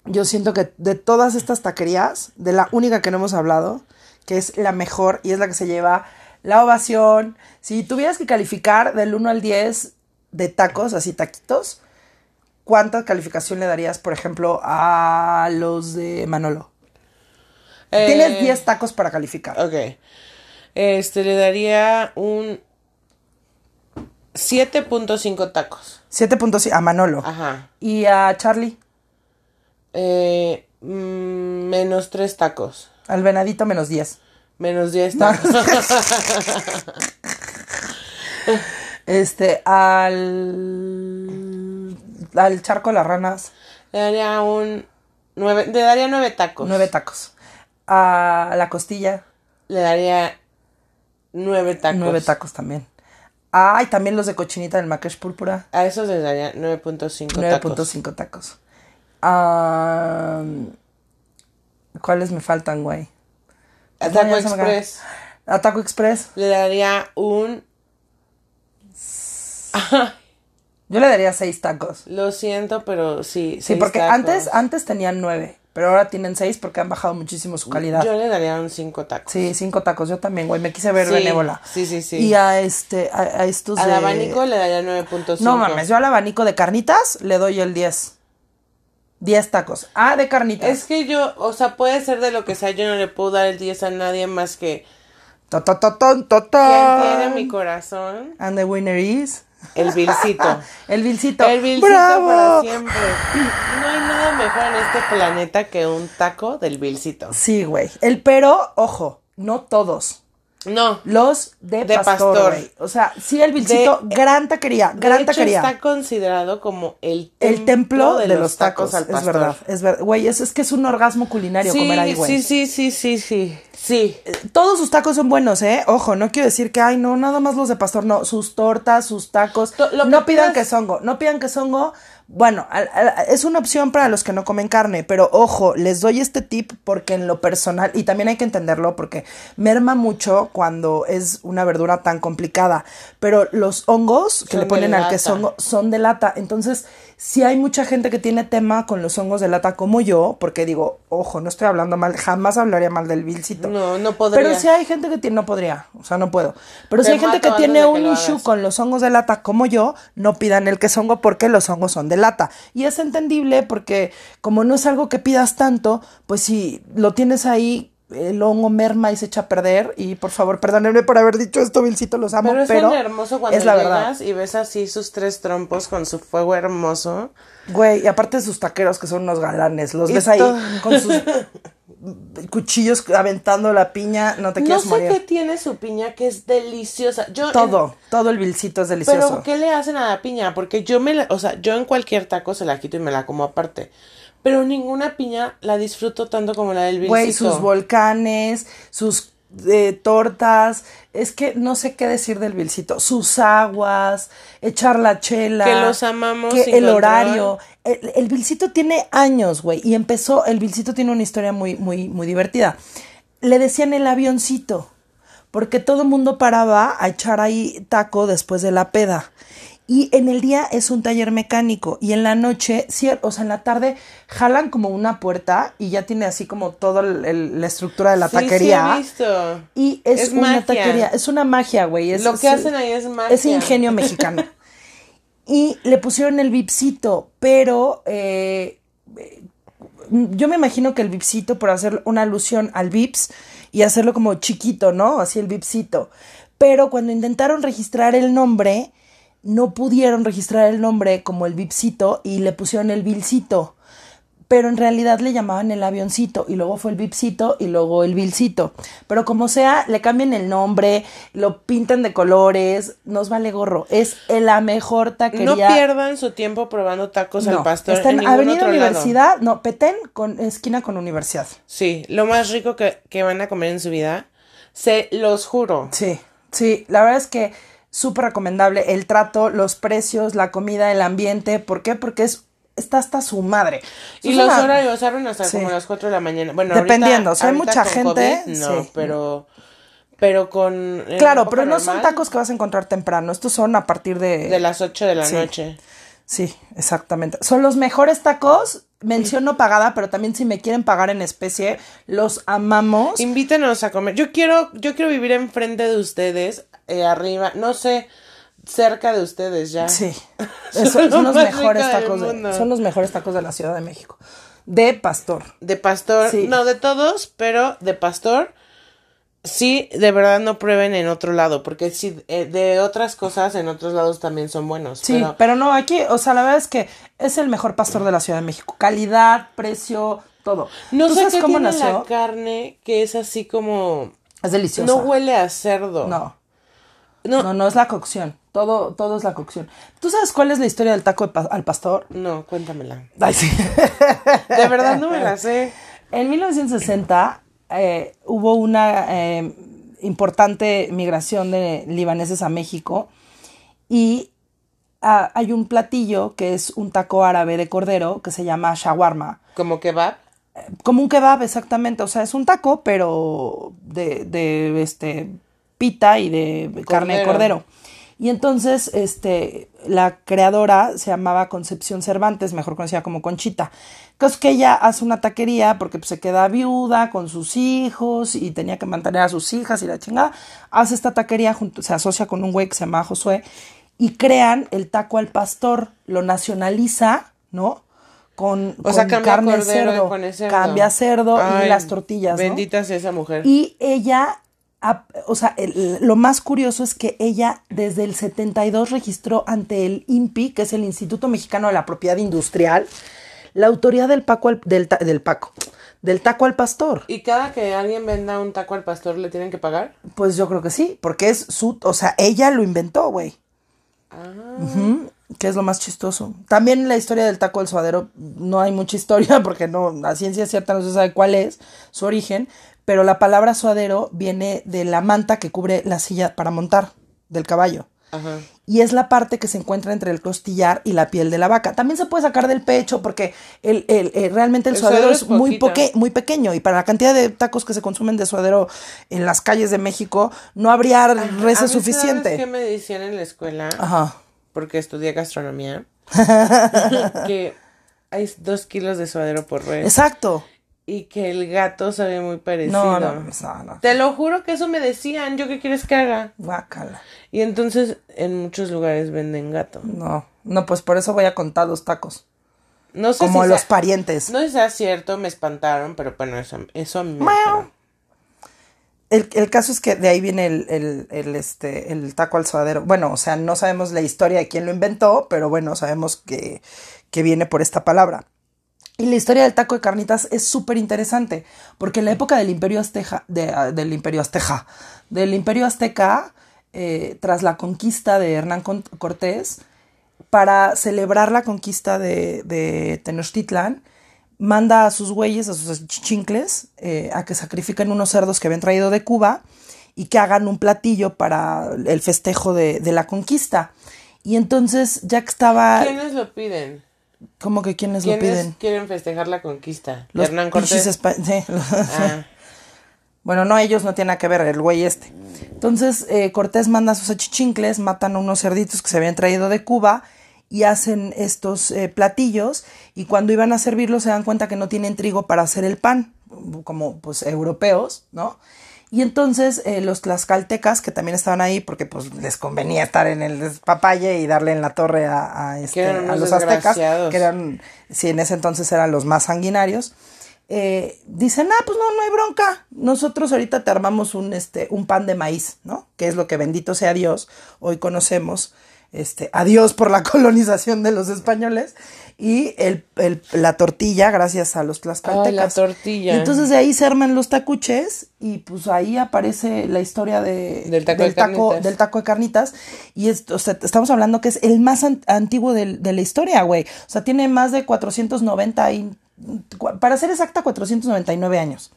yo siento que de todas estas taquerías, de la única que no hemos hablado, que es la mejor y es la que se lleva la ovación. Si tuvieras que calificar del 1 al 10 de tacos, así taquitos, ¿cuánta calificación le darías, por ejemplo, a los de Manolo? Eh, Tienes 10 tacos para calificar. Ok. Este, le daría un 7.5 tacos. 7.5 a Manolo. Ajá. ¿Y a Charlie? Eh, mm, menos 3 tacos. Al venadito menos 10. Menos 10 tacos. Este, al. Al charco de las ranas, le daría un 9. Le daría 9 tacos. 9 tacos. A la costilla, Le daría 9 tacos. 9 tacos también. Ay, también los de cochinita del maquesh púrpura, A esos les daría 9.5 tacos. 9.5 tacos. Ah, ¿Cuáles me faltan, güey? A No, Taco ya se me acaba. Express. A Taco Express. Le daría un. Yo le daría 6 tacos. Lo siento, pero sí. Sí, seis porque tacos. antes, antes tenían 9, pero ahora tienen 6 porque han bajado muchísimo su calidad. Yo le daría un 5 tacos. Sí, cinco tacos, yo también, güey, me quise ver Sí, benévola. sí, sí, sí. Y a este, a, a estos Al de... abanico le daría 9.5. No mames, yo al abanico de carnitas le doy el 10. 10 tacos. Ah, de carnitas. Es que yo, o sea, puede ser de lo que sea, yo no le puedo dar el 10 a nadie más que Ta, ta, tan. tiene mi corazón, And the winner is... el Vilcito. el Vilcito. El Vilcito ¡Bravo! para siempre. No hay nada mejor en este planeta que un taco del Vilcito. Sí, güey. El pero, ojo, no todos. No. Los de, De pastor. O sea, sí el Vilcito, De- gran taquería, De gran hecho, taquería. está considerado como el El templo de, los tacos, al es pastor. verdad, es verdad. Güey, es, es que es un orgasmo culinario Sí, comer ahí, güey. sí, sí, sí, sí, sí. Sí. Todos sus tacos son buenos, ¿eh? Ojo, no quiero decir que, ay, no, nada más los de pastor, no. Sus tortas, sus tacos. To- lo no que pidan pidas- quesongo, no pidan quesongo. Bueno, es una opción para los que no comen carne, pero ojo, les doy este tip porque en lo personal, y también hay que entenderlo porque merma mucho cuando es una verdura tan complicada, pero los hongos que Son le ponen al quesongo son de lata, entonces si hay mucha gente que tiene tema con los hongos de lata como yo, porque digo, ojo, no estoy hablando mal, jamás hablaría mal del vilcito. No, no podría. Pero si hay gente que tiene, no podría, o sea, no puedo. Pero si hay gente que tiene que un lo issue con los hongos de lata como yo, no pidan el quesongo porque los hongos son de lata. Y es entendible porque como no es algo que pidas tanto, pues si lo tienes ahí, el hongo merma y se echa a perder. Y por favor, perdónenme por haber dicho esto, Vilcito, los amo, Pero pero, es tan hermoso cuando es la llegas verdad. y ves así sus tres trompos con su fuego hermoso. Güey, y aparte sus taqueros que son unos galanes, los Y ves ahí todo- con sus cuchillos aventando la piña, no te No quieres sé morir. qué tiene su piña que es deliciosa. Yo en- Todo, todo el Vilcito es delicioso. Pero ¿qué le hacen a la piña? Porque yo me la, o sea, yo en cualquier taco se la quito y me la como aparte. Pero ninguna piña la disfruto tanto como la del Güey, Vilcito. sus volcanes, sus de tortas, es que no sé qué decir del Vilcito, sus aguas, echar la chela, Que los amamos que el horario, el, el Vilcito tiene años, güey, y empezó, el Vilcito tiene una historia muy, muy, muy divertida. Le decían el avioncito, porque todo el mundo paraba a echar ahí taco después de la peda. Y en el día es un taller mecánico y en la noche, o sea, en la tarde jalan como una puerta y ya tiene así como toda la estructura de la Sí, taquería. Sí, he visto. Y es, Es una magia. taquería, es una magia, güey. Lo que es- hacen ahí es magia. Es ingenio mexicano. y le pusieron el vipsito, pero eh, yo me imagino que el vipsito, por hacer una alusión al vips y hacerlo como chiquito, ¿no? Así el vipsito. Pero cuando intentaron registrar el nombre, no pudieron registrar el nombre como el vipsito y le pusieron el vilcito pero en realidad le llamaban el avioncito y luego fue el vipsito y luego el vilcito. Pero como sea, le cambian el nombre, lo pintan de colores, nos vale gorro. Es la mejor taquería. No pierdan su tiempo probando tacos No, al pastor. Está en, ningún Avenida otro lado. Universidad, no, Petén, con esquina con Universidad. Sí, lo más rico que, que van a comer en su vida. Se los juro. Sí, sí, la verdad es que súper recomendable el trato, los precios, la comida, el ambiente. ¿Por qué? Porque es está hasta su madre. Y los una- horarios abren hasta Sí. como las 4 de la mañana. Bueno, Dependiendo, ahorita- hay mucha gente, COVID, no, sí. pero pero con en Claro, pero no son tacos que vas a encontrar temprano. Estos son a partir de... de las 8 de la Sí. noche. Sí, exactamente. Son los mejores tacos. Mención no pagada, pero también si me quieren pagar en especie, los amamos. Invítenos a comer. Yo quiero yo quiero vivir enfrente de ustedes, eh, arriba, no sé, cerca de ustedes ya. Sí. Son Son, lo son los mejores tacos. de- son los mejores tacos de la Ciudad de México. De pastor. De pastor, Sí. no de todos, pero de pastor. Sí, de verdad no prueben en otro lado, porque sí, eh, de otras cosas en otros lados también son buenos. Sí, pero pero, no, aquí, o sea, la verdad es que es el mejor pastor de la Ciudad de México. Calidad, precio, todo. no ¿Tú sé sabes qué cómo tiene nació? la carne que es así como Es deliciosa. no huele a cerdo. No, no, no, no es la cocción. Todo, todo es la cocción. ¿Tú sabes cuál es la historia del taco de pa- al pastor? no, cuéntamela. Ay, sí. De verdad no me la sé. En 1960 eh, hubo una eh, importante migración de libaneses a México y ah, hay un platillo que es un taco árabe de cordero que se llama shawarma. Como kebab. Como un kebab, exactamente. O sea, es un taco, pero de, de este pita y de carne de Cordero. Y entonces, este, la creadora se llamaba Concepción Cervantes, mejor conocida como Conchita. Que es que ella hace una taquería porque pues, se queda viuda con sus hijos y tenía que mantener a sus hijas y la chingada. Hace esta taquería, junto, se asocia con un güey que se llama Josué y crean el taco al pastor, lo nacionaliza, ¿no? Con, O sea, con cambia carne cordero cerdo, pone cerdo. cambia cerdo Ay, y las tortillas, ¿no? Bendita sea esa mujer. Y ella, o sea, el- lo más curioso es que ella desde el 72 registró ante el INPI, que es el Instituto Mexicano de la Propiedad Industrial, la autoría del Paco al- del, del Paco, del taco al pastor. ¿Y cada que alguien venda un taco al pastor le tienen que pagar? Pues yo creo que sí, porque es su, o sea, ella lo inventó, güey. Ah. Que es lo más chistoso. También la historia del taco del suadero, no hay mucha historia porque no, a ciencia cierta no se sabe cuál es su origen, pero la palabra suadero viene de la manta que cubre la silla para montar del caballo. Ajá. Y es la parte que se encuentra entre el costillar y la piel de la vaca. También se puede sacar del pecho porque el, el- el- realmente el, El suadero, suadero es es muy, poquito. poque- muy pequeño y para la cantidad de tacos que se consumen de suadero en las calles de México no habría ¿sabes suficiente. qué me decían en la escuela? Ajá. Porque estudié gastronomía. que hay dos kilos de suadero por res. Exacto. Y que el gato sabe muy parecido. No, no, no, no. Te lo juro que eso me decían. ¿Yo qué quieres que haga? Guácala. Y entonces en muchos lugares venden gato. No, no, pues por eso voy a contar los tacos. No sé Como si los sea- parientes. No sé si sea cierto, me espantaron, pero bueno, eso, eso a mí me. El, el caso es que de ahí viene el, el, el, este, el taco al suadero. Bueno, o sea, no sabemos la historia de quién lo inventó, pero bueno, sabemos que, que viene por esta palabra. Y la historia del taco de carnitas es súper interesante, porque en la época del Imperio Azteca, de, ah, del Imperio Azteca, del Imperio Azteca, eh, tras la conquista de Hernán Cortés, para celebrar la conquista de, de Tenochtitlan, manda a sus güeyes, a sus chichincles, eh, a que sacrifiquen unos cerdos que habían traído de Cuba y que hagan un platillo para el festejo de, de la conquista. Y entonces, ya que estaba... ¿Quiénes lo piden? ¿Cómo que quiénes, ¿Quiénes lo piden? quieren festejar la conquista? Los Hernán Cortés. espa- sí, los- Ah, Bueno, no, ellos no tienen nada que ver, el güey este. Entonces, eh, Cortés manda a sus achichincles, matan a unos cerditos que se habían traído de Cuba y hacen estos eh, platillos y cuando iban a servirlos se dan cuenta que no tienen trigo para hacer el pan, como pues europeos, ¿no? Y entonces eh, los tlaxcaltecas, que también estaban ahí porque pues les convenía estar en el despapalle y darle en la torre a, a, este, a los aztecas, que eran, si en ese entonces eran los más sanguinarios, eh, dicen, ah, pues no, no hay bronca. Nosotros ahorita te armamos un, este, un pan de maíz, ¿no? Que es lo que bendito sea Dios, hoy conocemos, este, a Dios por la colonización de los españoles, y el, el- la tortilla, gracias a los tlaxcaltecas. Ay, la tortilla. Y entonces de ahí se arman los tacuches, y pues ahí aparece la historia de, Del taco de del taco de carnitas. Y es- o sea, estamos hablando que es el más an- antiguo del- de la historia, güey. O sea, tiene más de 490 y... Para ser exacta, 499 años.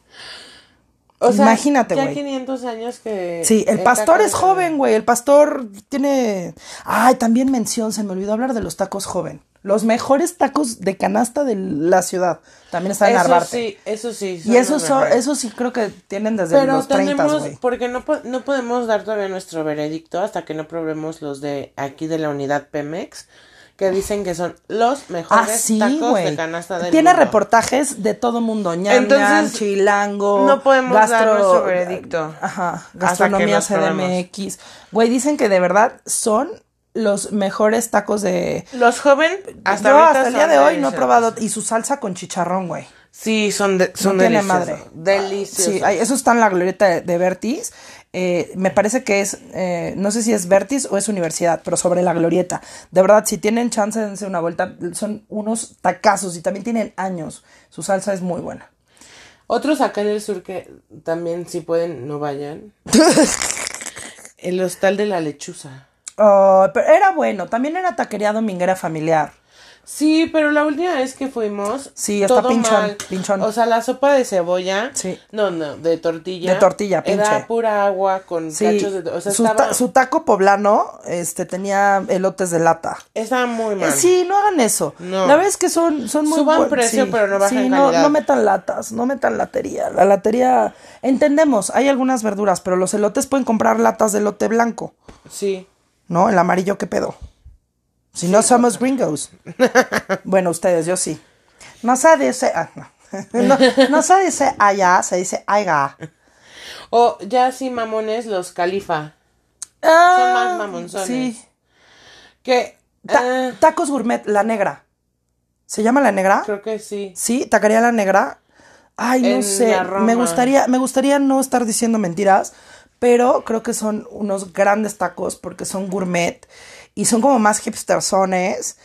O sea, Imagínate, ya güey. 500 años que... Sí, el pastor es joven, güey. El pastor tiene... Ay, también mención, se me olvidó hablar de los tacos joven. Los mejores tacos de canasta de la ciudad. También están en Eso Narvarte. sí, eso sí. y los son, esos sí creo que tienen desde Pero los 30, tenemos, güey. porque no, no podemos dar todavía nuestro veredicto hasta que no probemos los de aquí de la unidad Pemex, que dicen que son los Ah, mejores sí, tacos güey. de canasta del Tiene mundo. reportajes de todo mundo. ñam, Entonces, chilango. no podemos dar nuestro veredicto. Ajá. Hasta que Gastronomía. CDMX. Güey, dicen que de verdad son los mejores tacos de. Los joven, hasta Yo hasta el día de hoy no he probado. Y su salsa con chicharrón, güey. Sí, son, de, son no tiene deliciosos. madre. Deliciosos. Sí, eso está en la glorieta de, de Vertis. Eh, me parece que es, eh, no sé si es Vertis o es universidad, pero sobre la glorieta. De verdad, si tienen chance, dense una vuelta. Son unos tacazos y también tienen años. Su salsa es muy buena. Otros acá en el sur que también si pueden no vayan. el hostal de la lechuza. Oh, pero era bueno, también era taquería dominguera familiar. Sí, pero la última vez que fuimos. Sí, está todo pinchón, mal. pinchón. O sea, la sopa de cebolla. Sí. No, no, de tortilla. De tortilla, pinche. Era pura agua con Sí, cachos de. O sea, su, estaba, ta- su taco poblano este, tenía elotes de lata. estaba muy Eh, mal. sí, no hagan eso. No. La verdad es que son, son muy Suban precio, sí, pero no bajen sí, no, calidad. no metan latas, no metan latería. La latería, entendemos, hay algunas verduras, pero los elotes pueden comprar latas de elote blanco, Sí. ¿no? El amarillo, ¿qué pedo? Si no somos gringos. bueno, ustedes, yo sí. No se dice, ah, no. no, no se dice allá, se dice aiga. O ya sí, mamones, los califa. Ah, más mamonzones. Sí. Que. Ta- ah, tacos gourmet, la negra. ¿Se llama la negra? creo que sí. Sí, taquería la negra. Ay, no En sé. Me gustaría, me gustaría no estar diciendo mentiras, pero creo que son unos grandes tacos porque son gourmet y son como más hipstersones.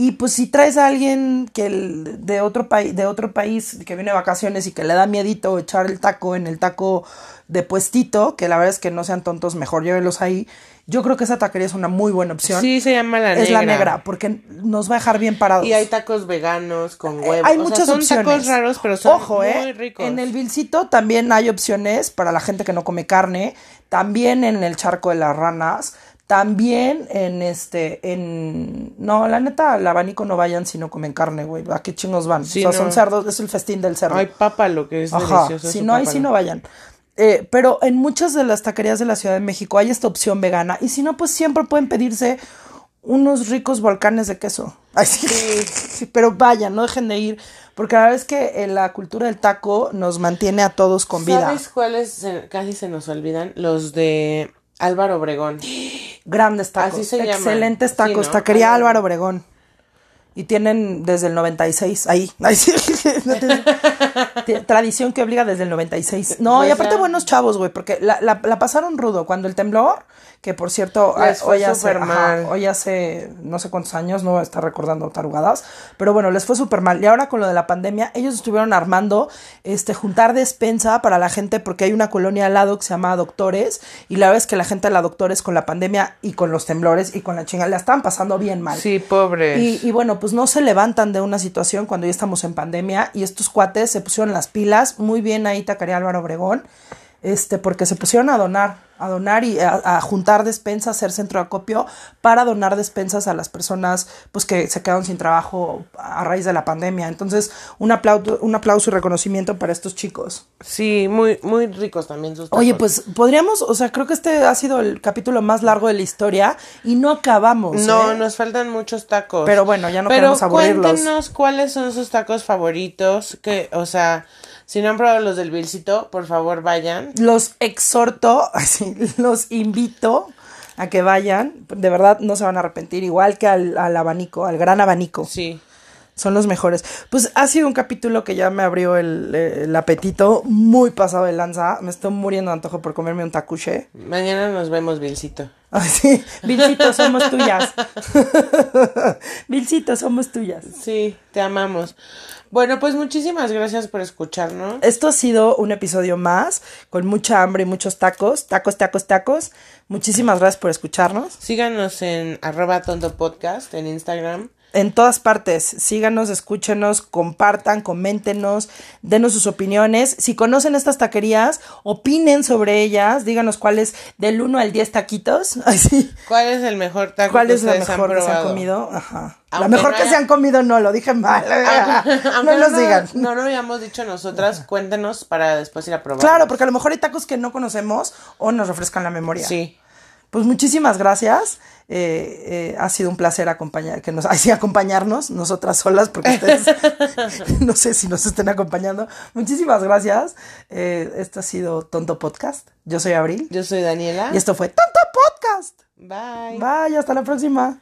Y pues si traes a alguien que el- de otro país, de otro país que viene de vacaciones y que le da miedito echar el taco en el taco de puestito, que la verdad es que no sean tontos, mejor llévenlos ahí. Yo creo que esa taquería es una muy buena opción. Sí, se llama la negra. es la negra, porque nos va a dejar bien parados. Y hay tacos veganos con huevo. Eh, Hay O sea, muchas son opciones. tacos raros, pero son Ojo, muy eh. ricos. En el Vilcito también hay opciones para la gente que no come carne. También en el charco de las ranas. También en este, en... No, la neta, al abanico no vayan si no comen carne, güey. ¿A qué chingos van? Sí, o sea, son cerdos, es el festín del cerdo. Hay papa, lo que es Ajá, delicioso. si no hay, si no vayan. Eh, pero en muchas de las taquerías de la Ciudad de México hay esta opción vegana. Y si no, pues siempre pueden pedirse unos ricos volcanes de queso. Ay, sí. Pero vayan, no dejen de ir. Porque la verdad es que eh, la cultura del taco nos mantiene a todos con vida. ¿Sabes cuáles casi se nos olvidan? Los de Álvaro Obregón. Grandes tacos. Así se llaman. excelentes Sí, tacos. ¿no? Taquería Álvaro. Álvaro Obregón. Y tienen desde el 96. Ahí. Sí. T- Tradición que obliga desde el 96. No, y Pues aparte ya. buenos chavos, güey, porque la, la, la pasaron rudo. Cuando el temblor, que por cierto, Les fue hoy hace, ajá, hoy hace no sé cuántos años, no voy a estar recordando tarugadas, pero bueno, les fue súper mal. Y ahora con lo de la pandemia, ellos estuvieron armando, este, juntar despensa para la gente, porque hay una colonia al lado que se llama Doctores, y la verdad es que la gente de la Doctores con la pandemia y con los temblores y con la chingada, la estaban pasando bien mal. Sí, pobres. Y, y bueno, pues no se levantan de una situación cuando ya estamos en pandemia y estos cuates se pusieron las pilas, muy bien ahí Tacaría Álvaro Obregón, este, porque se pusieron a donar, a donar y a, a juntar despensas, hacer centro de acopio para donar despensas a las personas pues que se quedaron sin trabajo a raíz de la pandemia. Entonces, un aplauso, un aplauso y reconocimiento para estos chicos. Sí, muy, muy ricos también sus tacos. Oye, pues podríamos, o sea, creo que este ha sido el capítulo más largo de la historia y no acabamos. No, ¿eh? nos faltan muchos tacos. Pero bueno, ya no Pero queremos aburrirlos. cuéntenos cuáles son sus tacos favoritos. Que, o sea, si no han probado los del Vilcito, por favor vayan. los exhorto, así, los invito a que vayan. De verdad no se van a arrepentir, igual que al, al abanico, al gran abanico. Sí. Son los mejores. Pues ha sido un capítulo que ya me abrió el, el apetito, muy pasado de lanza. Me estoy muriendo de antojo por comerme un tacuche. Mañana nos vemos, Vilcito. Así, Vilcito, somos tuyas. Vilcito, somos tuyas. Sí, te amamos. Bueno, pues muchísimas gracias por escucharnos. Esto ha sido un episodio más, con mucha hambre y muchos tacos. Tacos, tacos, tacos. Muchísimas gracias por escucharnos. Síganos en arroba tonto podcast en Instagram. En todas partes. Síganos, escúchenos, compartan, coméntenos, denos sus opiniones. Si conocen estas taquerías, opinen sobre ellas. Díganos cuáles del 1 al 10 taquitos. Así. ¿Cuál es el mejor taco ¿Cuál que es la ustedes mejor han que se han comido? Ajá. La mejor no que se han comido no, lo dije mal. no nos no, digan. No lo habíamos dicho nosotras, cuéntenos para después ir a probar. Claro, porque a lo mejor hay tacos que no conocemos o nos refrescan la memoria. Sí. Pues muchísimas gracias. Eh, eh, ha sido un placer acompañar, que nos, así acompañarnos, nosotras solas, porque ustedes no sé si nos estén acompañando. Muchísimas gracias. Eh, esto ha sido Tonto Podcast. Yo soy Abril. Yo soy Daniela. Y esto fue Tonto Podcast. Bye. Bye, hasta la próxima.